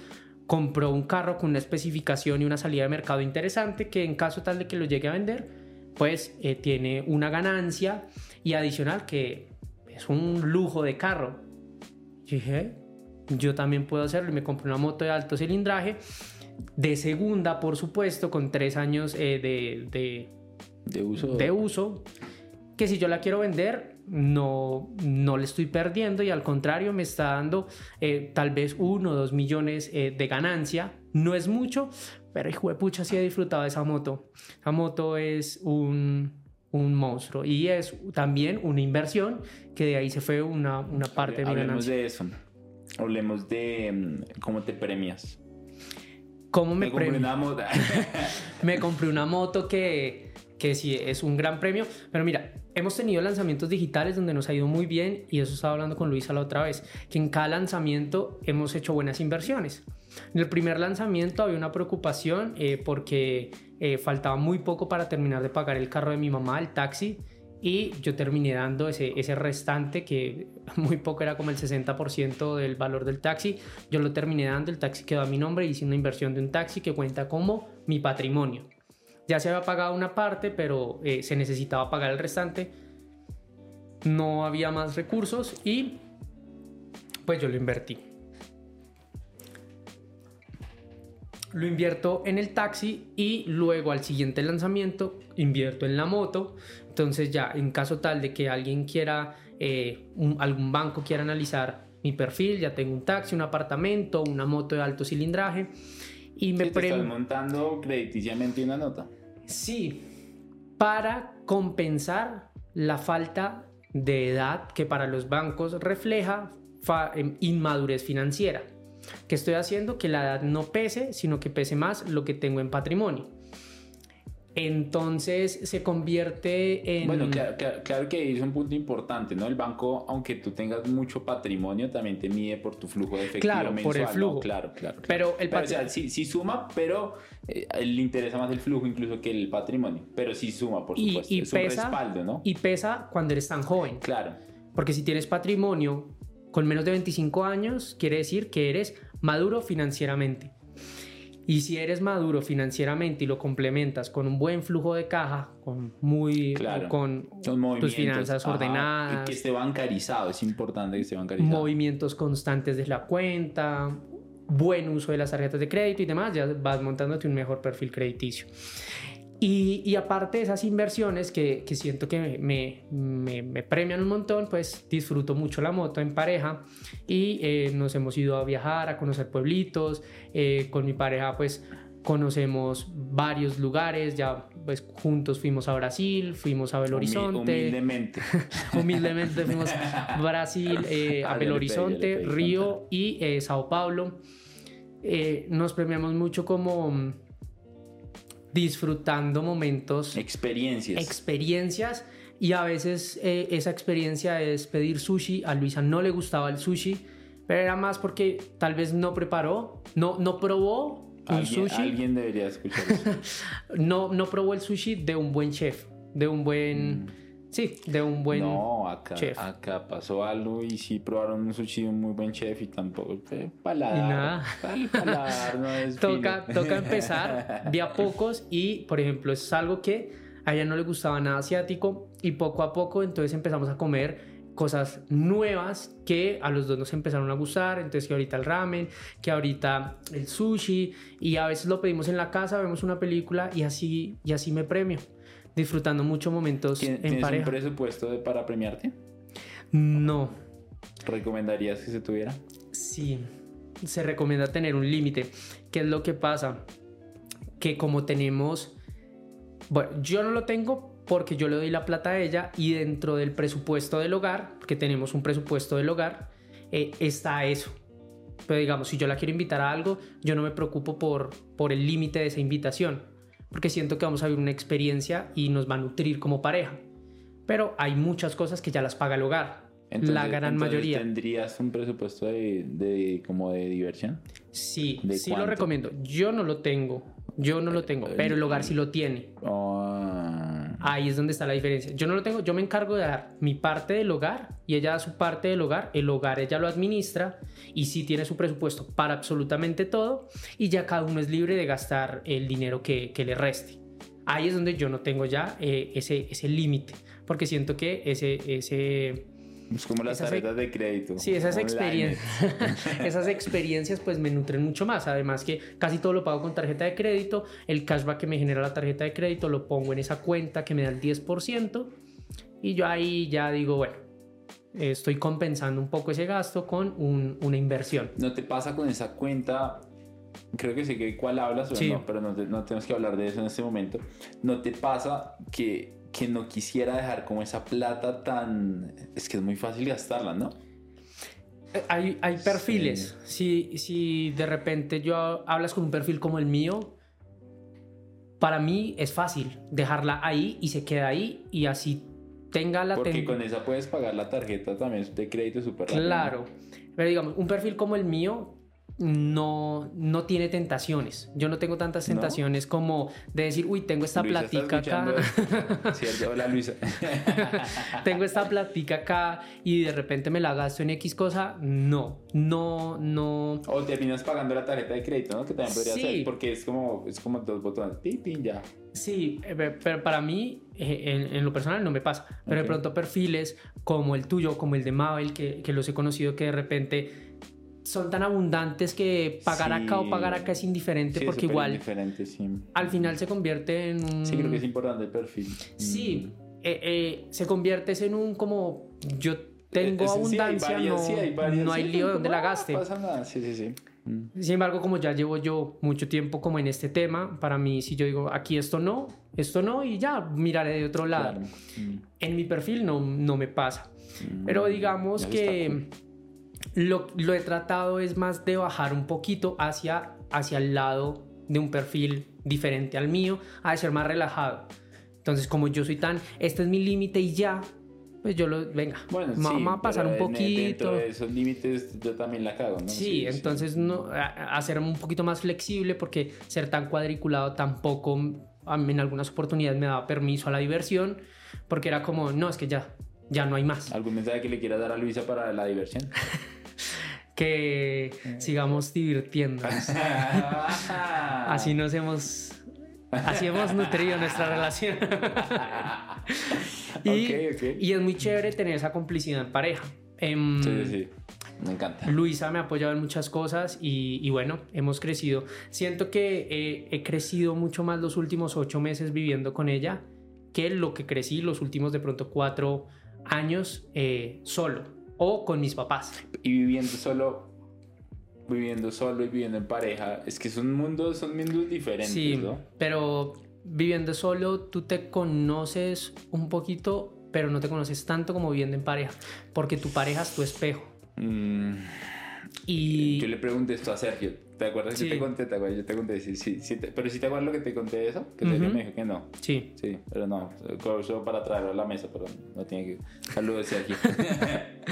Speaker 1: compró un carro con una especificación y una salida de mercado interesante que en caso tal de que lo llegue a vender, pues eh, tiene una ganancia y adicional que es un lujo de carro. dije, yo también puedo hacerlo y me compré una moto de alto cilindraje, de segunda por supuesto, con tres años eh, de,
Speaker 2: de, uso.
Speaker 1: de uso, que si yo la quiero vender, no, no le estoy perdiendo y al contrario me está dando eh, tal vez uno o dos millones eh, de ganancia. No es mucho, pero hijo de pucha, sí he disfrutado de esa moto. La moto es un, un monstruo y es también una inversión que de ahí se fue una, una parte de mi
Speaker 2: Hablemos de eso. Hablemos de mm, cómo te premias.
Speaker 1: ¿Cómo me,
Speaker 2: me compré una moto.
Speaker 1: me compré una moto que que sí es un gran premio. Pero mira, hemos tenido lanzamientos digitales donde nos ha ido muy bien y eso estaba hablando con Luisa la otra vez, que en cada lanzamiento hemos hecho buenas inversiones. En el primer lanzamiento había una preocupación eh, porque eh, faltaba muy poco para terminar de pagar el carro de mi mamá, el taxi, y yo terminé dando ese, ese restante que muy poco era como el 60% del valor del taxi. Yo lo terminé dando, el taxi quedó a mi nombre y hice una inversión de un taxi que cuenta como mi patrimonio. Ya se había pagado una parte, pero eh, se necesitaba pagar el restante. No había más recursos y pues yo lo invertí. Lo invierto en el taxi y luego al siguiente lanzamiento invierto en la moto. Entonces ya en caso tal de que alguien quiera, eh, algún banco quiera analizar mi perfil, ya tengo un taxi, un apartamento, una moto de alto cilindraje y me
Speaker 2: sí, te estás montando crediticiamente una nota.
Speaker 1: Sí, para compensar la falta de edad que para los bancos refleja em, inmadurez financiera. ¿Qué estoy haciendo? Que la edad no pese, sino que pese más lo que tengo en patrimonio. Entonces se convierte en...
Speaker 2: Bueno, claro, que es un punto importante, ¿no? El banco, aunque tú tengas mucho patrimonio, también te mide por tu flujo de efectivo
Speaker 1: claro, Por el flujo.
Speaker 2: Claro, claro,
Speaker 1: Pero el
Speaker 2: patrimonio... o sea, sí, suma, pero eh, le interesa más el flujo incluso que el patrimonio. Pero sí suma, por supuesto. Y, es pesa, un respaldo, ¿no?
Speaker 1: Y pesa cuando eres tan joven.
Speaker 2: Claro.
Speaker 1: Porque si tienes patrimonio con menos de 25 años, quiere decir que eres maduro financieramente. Y si eres maduro financieramente y lo complementas con un buen flujo de caja, con muy con tus finanzas ordenadas,
Speaker 2: y que esté bancarizado, es importante que esté bancarizado.
Speaker 1: Movimientos constantes de la cuenta, buen uso de las tarjetas de crédito y demás, ya vas montándote un mejor perfil crediticio. Y, aparte de esas inversiones que, siento que me, me, premian un montón, pues disfruto mucho la moto en pareja y eh, nos hemos ido a viajar, a conocer pueblitos. Eh, con mi pareja pues conocemos varios lugares, ya pues juntos fuimos a Brasil, fuimos a Belo Horizonte.
Speaker 2: Humildemente.
Speaker 1: humildemente fuimos a Brasil, eh, a Belo Horizonte, Río y Sao Paulo. nos premiamos mucho como disfrutando momentos.
Speaker 2: Experiencias.
Speaker 1: Experiencias. Y a veces eh, esa experiencia es pedir sushi. A Luisa no le gustaba el sushi, pero era más porque tal vez no preparó, no, no probó un sushi.
Speaker 2: Alguien debería escuchar
Speaker 1: no, no probó el sushi de un buen chef, de un buen. Mm. Sí, de un buen
Speaker 2: no, acá, acá pasó algo y sí probaron un sushi de un muy buen chef y tampoco paladar,
Speaker 1: paladar no es toca, toca empezar de a pocos y, por ejemplo, es algo que a ella no le gustaba nada asiático y poco a poco entonces empezamos a comer cosas nuevas que a los dos nos empezaron a gustar, entonces que ahorita el ramen, que ahorita el sushi y a veces lo pedimos en la casa, vemos una película y así y así me premio disfrutando mucho momentos en
Speaker 2: ¿Tienes
Speaker 1: pareja.
Speaker 2: un presupuesto de, para premiarte?
Speaker 1: No.
Speaker 2: ¿Recomendarías que se tuviera?
Speaker 1: Sí, se recomienda tener un límite. ¿Qué es lo que pasa? Que como tenemos, bueno, yo no lo tengo porque yo le doy la plata a ella y dentro del presupuesto del hogar, que tenemos un presupuesto del hogar, eh, está eso. Pero digamos, si yo la quiero invitar a algo, yo no me preocupo por, por el límite de esa invitación porque siento que vamos a vivir una experiencia y nos va a nutrir como pareja. Pero hay muchas cosas que ya las paga el hogar. la gran mayoría.
Speaker 2: ¿Tendrías un presupuesto de, como de diversión?
Speaker 1: Sí, sí lo recomiendo. Yo no lo tengo. Yo no lo tengo, pero el hogar sí lo tiene.
Speaker 2: Ah.
Speaker 1: Ahí es donde está la diferencia. Yo no lo tengo, yo me encargo de dar mi parte del hogar y ella da su parte del hogar. El hogar ella lo administra y sí tiene su presupuesto para absolutamente todo y ya cada uno es libre de gastar el dinero que, le reste. Ahí es donde yo no tengo ya eh, ese, ese límite, porque siento que ese, ese
Speaker 2: es como las tarjetas de crédito.
Speaker 1: Sí, esas experiencias, esas experiencias pues me nutren mucho más. Además que casi todo lo pago con tarjeta de crédito. El cashback que me genera la tarjeta de crédito lo pongo en esa cuenta que me da el 10%. Y yo ahí ya digo, bueno, estoy compensando un poco ese gasto con una inversión.
Speaker 2: ¿No te pasa con esa cuenta? Creo que sé que cuál hablas, no, pero no, no tenemos que hablar de eso en este momento. ¿No te pasa que que no quisiera dejar como esa plata tan... Es que es muy fácil gastarla, ¿no?
Speaker 1: Eh, hay, hay perfiles. Si, si de repente yo hablas con un perfil como el mío, para mí es fácil dejarla ahí y se queda ahí y así tenga la
Speaker 2: Porque con esa puedes pagar la tarjeta también de crédito súper rápido.
Speaker 1: Claro. Pero digamos, un perfil como el mío no, no tiene tentaciones. Yo no tengo tantas tentaciones como de decir, uy, tengo esta platica acá.
Speaker 2: Cierto, hola Luisa.
Speaker 1: tengo esta platica acá y de repente me la gasto en X cosa. No, no, no.
Speaker 2: O terminas pagando la tarjeta de crédito, ¿no? Que también podría ser, porque es como, es como dos botones, pim, ya.
Speaker 1: Sí, eh, pero para mí, eh, en, lo personal, no me pasa. Pero de pronto perfiles como el tuyo, como el de Mabel, que, que los he conocido que de repente son tan abundantes que pagar acá o pagar acá es indiferente porque igual al final se convierte en un...
Speaker 2: Sí, creo que es importante el perfil.
Speaker 1: Sí, mm. eh, eh, se convierte en un como yo tengo abundancia, no, hay no hay lío donde la gaste.
Speaker 2: No pasa nada, sí, sí, sí.
Speaker 1: Mm. Sin embargo, como ya llevo yo mucho tiempo como en este tema, para mí si yo digo aquí esto no, esto no y ya miraré de otro lado. Mm. En mi perfil no, no me pasa. Pero digamos que lo, he tratado es más de bajar un poquito hacia, hacia el lado de un perfil diferente al mío, a ser más relajado. Entonces, como yo soy tan, este es mi límite y ya, pues yo lo, venga,
Speaker 2: bueno, vamos a pasar un poquito. De esos límites yo también la cago, ¿no?
Speaker 1: Sí, entonces No, hacer un poquito más flexible porque ser tan cuadriculado tampoco en algunas oportunidades me daba permiso a la diversión porque era como, no, es que ya, ya no hay más.
Speaker 2: ¿Algún mensaje que le quieras dar a Luisa para la diversión?
Speaker 1: que sigamos divirtiéndonos. así nos hemos, así hemos nutrido nuestra relación. y, y, es muy chévere tener esa complicidad en pareja.
Speaker 2: Em, sí, sí. Me encanta.
Speaker 1: Luisa me ha apoyado en muchas cosas y, y bueno, hemos crecido. Siento que he crecido mucho más los últimos ocho meses viviendo con ella que lo que crecí los últimos de pronto cuatro años eh, solo o con mis papás.
Speaker 2: Y viviendo solo, viviendo solo y viviendo en pareja, es que son mundos, son mundos diferentes, sí,
Speaker 1: Pero viviendo solo, tú te conoces un poquito, pero no te conoces tanto como viviendo en pareja, porque tu pareja es tu espejo. Mm.
Speaker 2: Y yo le pregunté esto a Sergio. ¿Te acuerdas que te conté? ¿Te acuerdas? Yo te conté, sí, sí, sí pero si te acuerdas lo que te conté de eso, que Sergio me dijo que no.
Speaker 1: Sí.
Speaker 2: Sí, pero no, solo para traerlo a la mesa, pero no tiene que... Saludos, Sergio.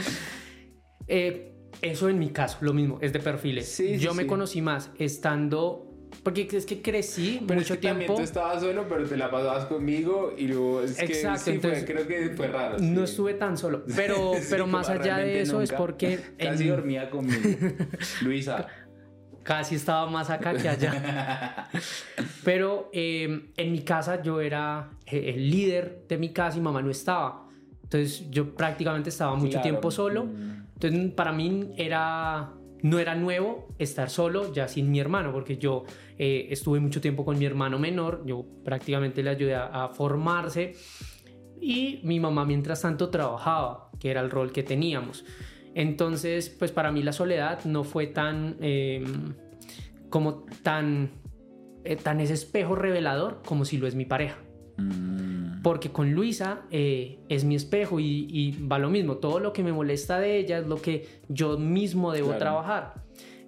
Speaker 1: eh, eso en mi caso, lo mismo, es de perfiles. Sí, yo me conocí más estando porque es que crecí
Speaker 2: pero
Speaker 1: mucho
Speaker 2: es
Speaker 1: que tiempo.
Speaker 2: tú estabas solo, pero te la pasabas conmigo y luego es Exacto, que entonces, creo que fue raro.
Speaker 1: No estuve tan solo, pero, pero más allá de eso es porque
Speaker 2: casi dormía conmigo. Luisa,
Speaker 1: casi estaba más acá que allá. Pero em, en mi casa yo era eh, el líder de mi casa y mamá no estaba. Entonces yo prácticamente estaba mucho tiempo solo. Mm. Entonces para mí era no era nuevo estar solo ya sin mi hermano, porque yo eh, estuve mucho tiempo con mi hermano menor, yo prácticamente le ayudé a, formarse y mi mamá mientras tanto trabajaba, que era el rol que teníamos. Entonces, pues para mí la soledad no fue tan, em, como tan, eh, tan ese espejo revelador como si lo es mi pareja. Mm. Porque con Luisa eh, es mi espejo y, va lo mismo. Todo lo que me molesta de ella es lo que yo mismo debo trabajar.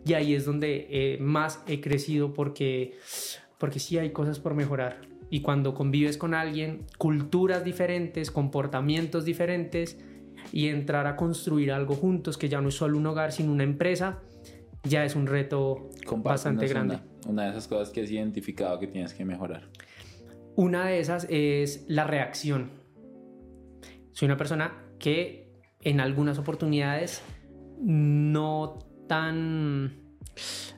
Speaker 1: Y ahí es donde eh, más he crecido porque, porque sí hay cosas por mejorar. Y cuando convives con alguien, culturas diferentes, comportamientos diferentes, y entrar a construir algo juntos, que ya no es solo un hogar, sino una empresa, ya es un reto bastante grande.
Speaker 2: Una, de esas cosas que has identificado que tienes que mejorar.
Speaker 1: Una de esas es la reacción. Soy una persona que en algunas oportunidades no tan...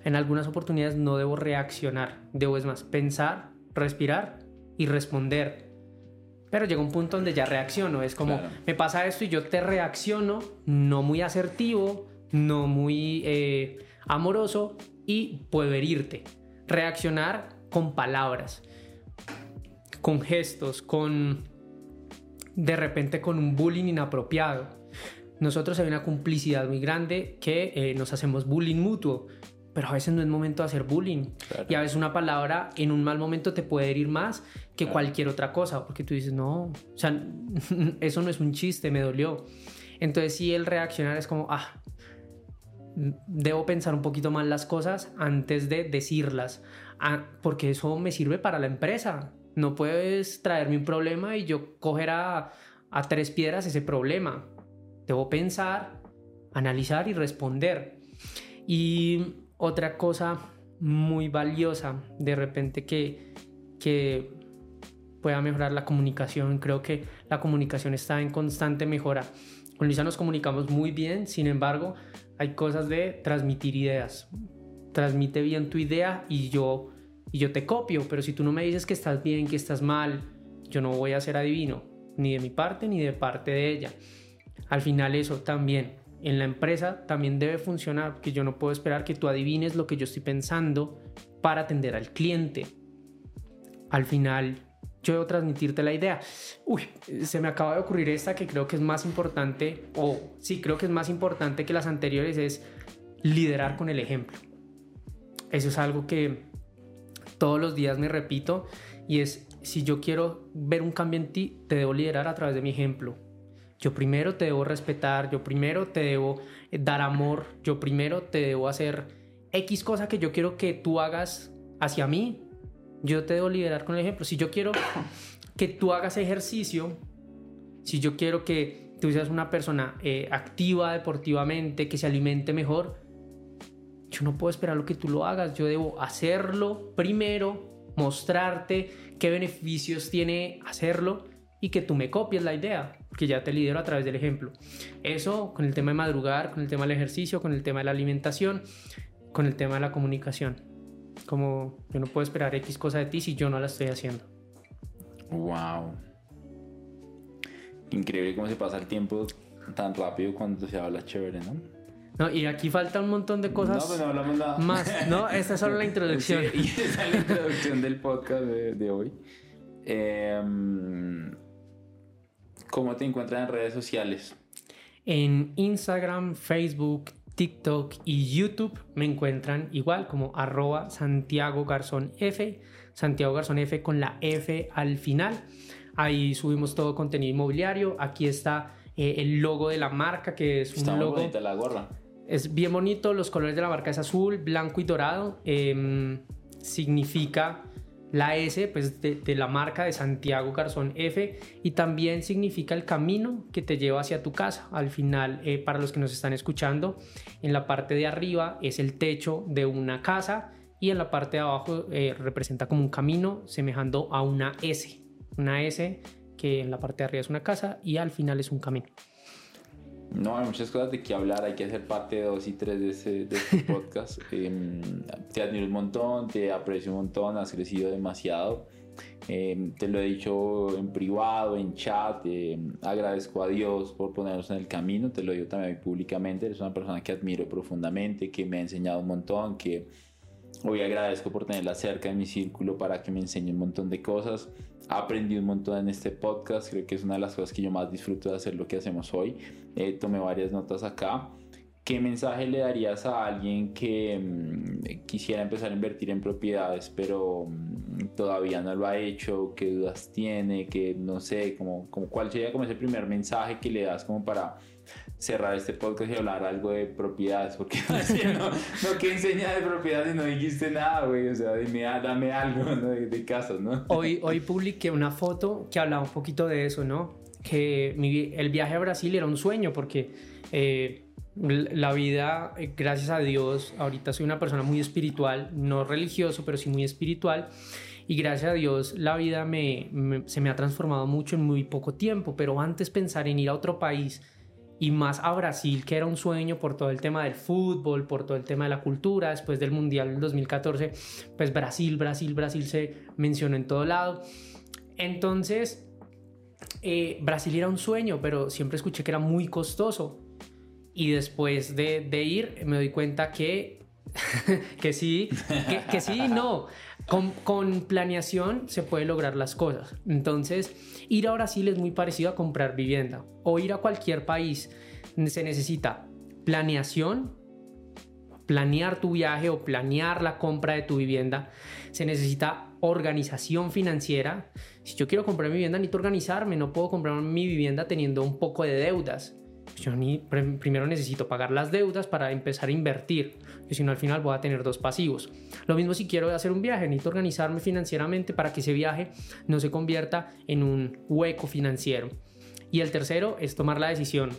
Speaker 1: En algunas oportunidades no debo reaccionar, debo es más pensar, respirar y responder pero llega un punto donde ya reacciono. Es como, me pasa esto y yo te reacciono, no muy asertivo, no muy eh, amoroso y puedo herirte. Reaccionar con palabras, con gestos, con de repente con un bullying inapropiado. Nosotros hay una complicidad muy grande que eh, nos hacemos bullying mutuo pero a veces no es momento de hacer bullying. Y a veces una palabra en un mal momento te puede herir más que cualquier otra cosa, porque tú dices, no, o sea, eso no es un chiste, me dolió. Entonces sí, el reaccionar es como, ah, debo pensar un poquito más las cosas antes de decirlas, ah, porque eso me sirve para la empresa. No puedes traerme un problema y yo coger a, a tres piedras ese problema. Debo pensar, analizar y responder. Y otra cosa muy valiosa de repente que, que pueda mejorar la comunicación. Creo que la comunicación está en constante mejora. Con Lisa nos comunicamos muy bien, sin embargo, hay cosas de transmitir ideas. Transmite bien tu idea y yo, y yo te copio, pero si tú no me dices que estás bien, que estás mal, yo no voy a ser adivino, ni de mi parte ni de parte de ella. Al final eso también en la empresa también debe funcionar, porque yo no puedo esperar que tú adivines lo que yo estoy pensando para atender al cliente. Al final, yo debo transmitirte la idea. Uy, se me acaba de ocurrir esta que creo que es más importante, o sí, creo que es más importante que las anteriores, es liderar con el ejemplo. Eso es algo que todos los días me repito y es, si yo quiero ver un cambio en ti, te debo liderar a través de mi ejemplo yo primero te debo respetar, yo primero te debo eh, dar amor, yo primero te debo hacer X cosa que yo quiero que tú hagas hacia mí, yo te debo liderar con el ejemplo. Si yo quiero que tú hagas ejercicio, si yo quiero que tú seas una persona eh, activa deportivamente, que se alimente mejor, yo no puedo esperar lo que tú lo hagas, yo debo hacerlo primero, mostrarte qué beneficios tiene hacerlo y que tú me copies la idea, que ya te lidero a través del ejemplo. Eso con el tema de madrugar, con el tema del ejercicio, con el tema de la alimentación, con el tema de la comunicación. Como yo no puedo esperar X cosa de ti si yo no la estoy haciendo.
Speaker 2: Wow. Increíble cómo se pasa el tiempo tan rápido cuando se habla chévere, ¿no?
Speaker 1: No, y aquí falta un montón de cosas.
Speaker 2: No, pues no hablamos nada.
Speaker 1: Más. No, esta es solo la introducción.
Speaker 2: Sí, y esa es la introducción del podcast de, de hoy. Eh, ¿Cómo te encuentran en redes sociales?
Speaker 1: En Instagram, Facebook, TikTok y YouTube me encuentran igual como arroba Santiago Garzón F, Santiago Garzón F con la F al final. Ahí subimos todo contenido inmobiliario. Aquí está eh, el logo de la marca, que es
Speaker 2: está
Speaker 1: un logo.
Speaker 2: bonita la gorra.
Speaker 1: Es bien bonito. Los colores de la marca es azul, blanco y dorado. Eh, significa la S pues de, la marca de Santiago Garzón F y también significa el camino que te lleva hacia tu casa. Al final, eh, para los que nos están escuchando, en la parte de arriba es el techo de una casa y en la parte de abajo eh, representa como un camino semejando a una S. Una S que en la parte de arriba es una casa y al final es un camino.
Speaker 2: No, hay muchas cosas de qué hablar, hay que hacer parte 2 y 3 de, ese, de este podcast. Em, te admiro un montón, te aprecio un montón, has crecido demasiado. Em, te lo he dicho en privado, en chat, em, agradezco a Dios por ponernos en el camino, te lo digo también públicamente, eres una persona que admiro profundamente, que me ha enseñado un montón, que hoy agradezco por tenerla cerca en mi círculo para que me enseñe un montón de cosas. Aprendí un montón en este podcast, creo que es una de las cosas que yo más disfruto de hacer lo que hacemos hoy. Eh, tomé varias notas acá. ¿Qué mensaje le darías a alguien que mm, quisiera empezar a invertir en propiedades, pero mm, todavía no lo ha hecho? ¿Qué dudas tiene? Que no sé, como, como, ¿cuál sería como ese primer mensaje que le das como para cerrar este podcast y hablar algo de propiedades, porque no, no, que enseña de propiedades y no dijiste nada, güey, o sea, dime, dame algo de, de, casas, ¿no?
Speaker 1: Hoy, hoy publiqué una foto que hablaba un poquito de eso, ¿no? Que mi, el viaje a Brasil era un sueño, porque eh, la vida, eh, gracias a Dios, ahorita soy una persona muy espiritual, no religioso, pero sí muy espiritual. Y gracias a Dios la vida me, me, se me ha transformado mucho en muy poco tiempo, pero antes pensar en ir a otro país, y más a Brasil, que era un sueño por todo el tema del fútbol, por todo el tema de la cultura, después del Mundial del 2014, pues Brasil, Brasil, Brasil se mencionó en todo lado. Entonces, eh, Brasil era un sueño, pero siempre escuché que era muy costoso. Y después de, ir, me doy cuenta que, que sí, que, que sí, no. Con, planeación se puede lograr las cosas. Entonces, ir a Brasil es muy parecido a comprar vivienda o ir a cualquier país. Se necesita planeación, planear tu viaje o planear la compra de tu vivienda. Se necesita organización financiera. Si yo quiero comprar mi vivienda, necesito organizarme. No puedo comprar mi vivienda teniendo un poco de deudas. Yo primero necesito pagar las deudas para empezar a invertir. Si no al final voy a tener dos pasivos. Lo mismo si quiero hacer un viaje, necesito organizarme financieramente para que ese viaje no se convierta en un hueco financiero. Y el tercero es tomar la decisión.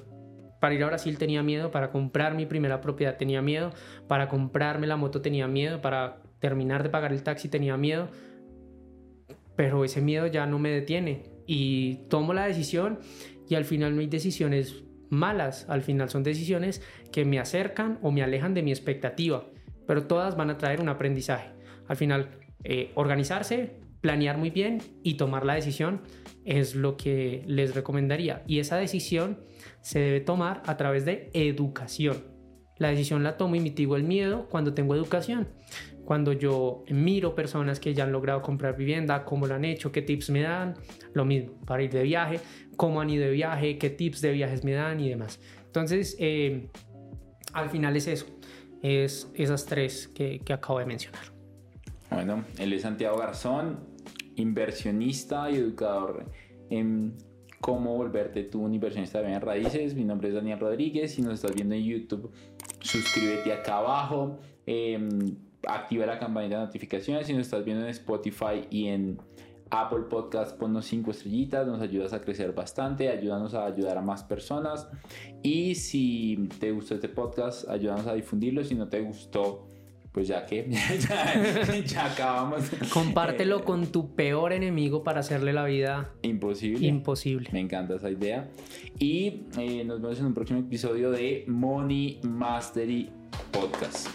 Speaker 1: Para ir a Brasil tenía miedo, para comprar mi primera propiedad tenía miedo, para comprarme la moto tenía miedo, para terminar de pagar el taxi tenía miedo, pero ese miedo ya no me detiene y tomo la decisión y al final no hay decisiones malas, al final son decisiones que me acercan o me alejan de mi expectativa, pero todas van a traer un aprendizaje. Al final, eh, organizarse, planear muy bien y tomar la decisión es lo que les recomendaría. Y esa decisión se debe tomar a través de educación. La decisión la tomo y mitigo el miedo cuando tengo educación. Cuando yo miro personas que ya han logrado comprar vivienda, cómo lo han hecho, qué tips me dan, lo mismo, para ir de viaje, cómo han ido de viaje, qué tips de viajes me dan y demás. Entonces, eh, al final es eso, es esas tres que, acabo de mencionar.
Speaker 2: Bueno, él es Santiago Garzón, inversionista y educador en cómo volverte tú un inversionista de bienes raíces. Mi nombre es Daniel Rodríguez. Si nos estás viendo en YouTube, suscríbete acá abajo. Eh, activa la campanita de notificaciones. Si nos estás viendo en Spotify y en Apple Podcast, ponnos 5 estrellitas, nos ayudas a crecer bastante, ayúdanos a ayudar a más personas. Y si te gustó este podcast, ayúdanos a difundirlo. Si no te gustó, pues ya que ya, acabamos.
Speaker 1: Compártelo eh, con tu peor enemigo para hacerle la vida
Speaker 2: imposible.
Speaker 1: Imposible.
Speaker 2: Me encanta esa idea. Y eh, nos vemos en un próximo episodio de Money Mastery Podcast.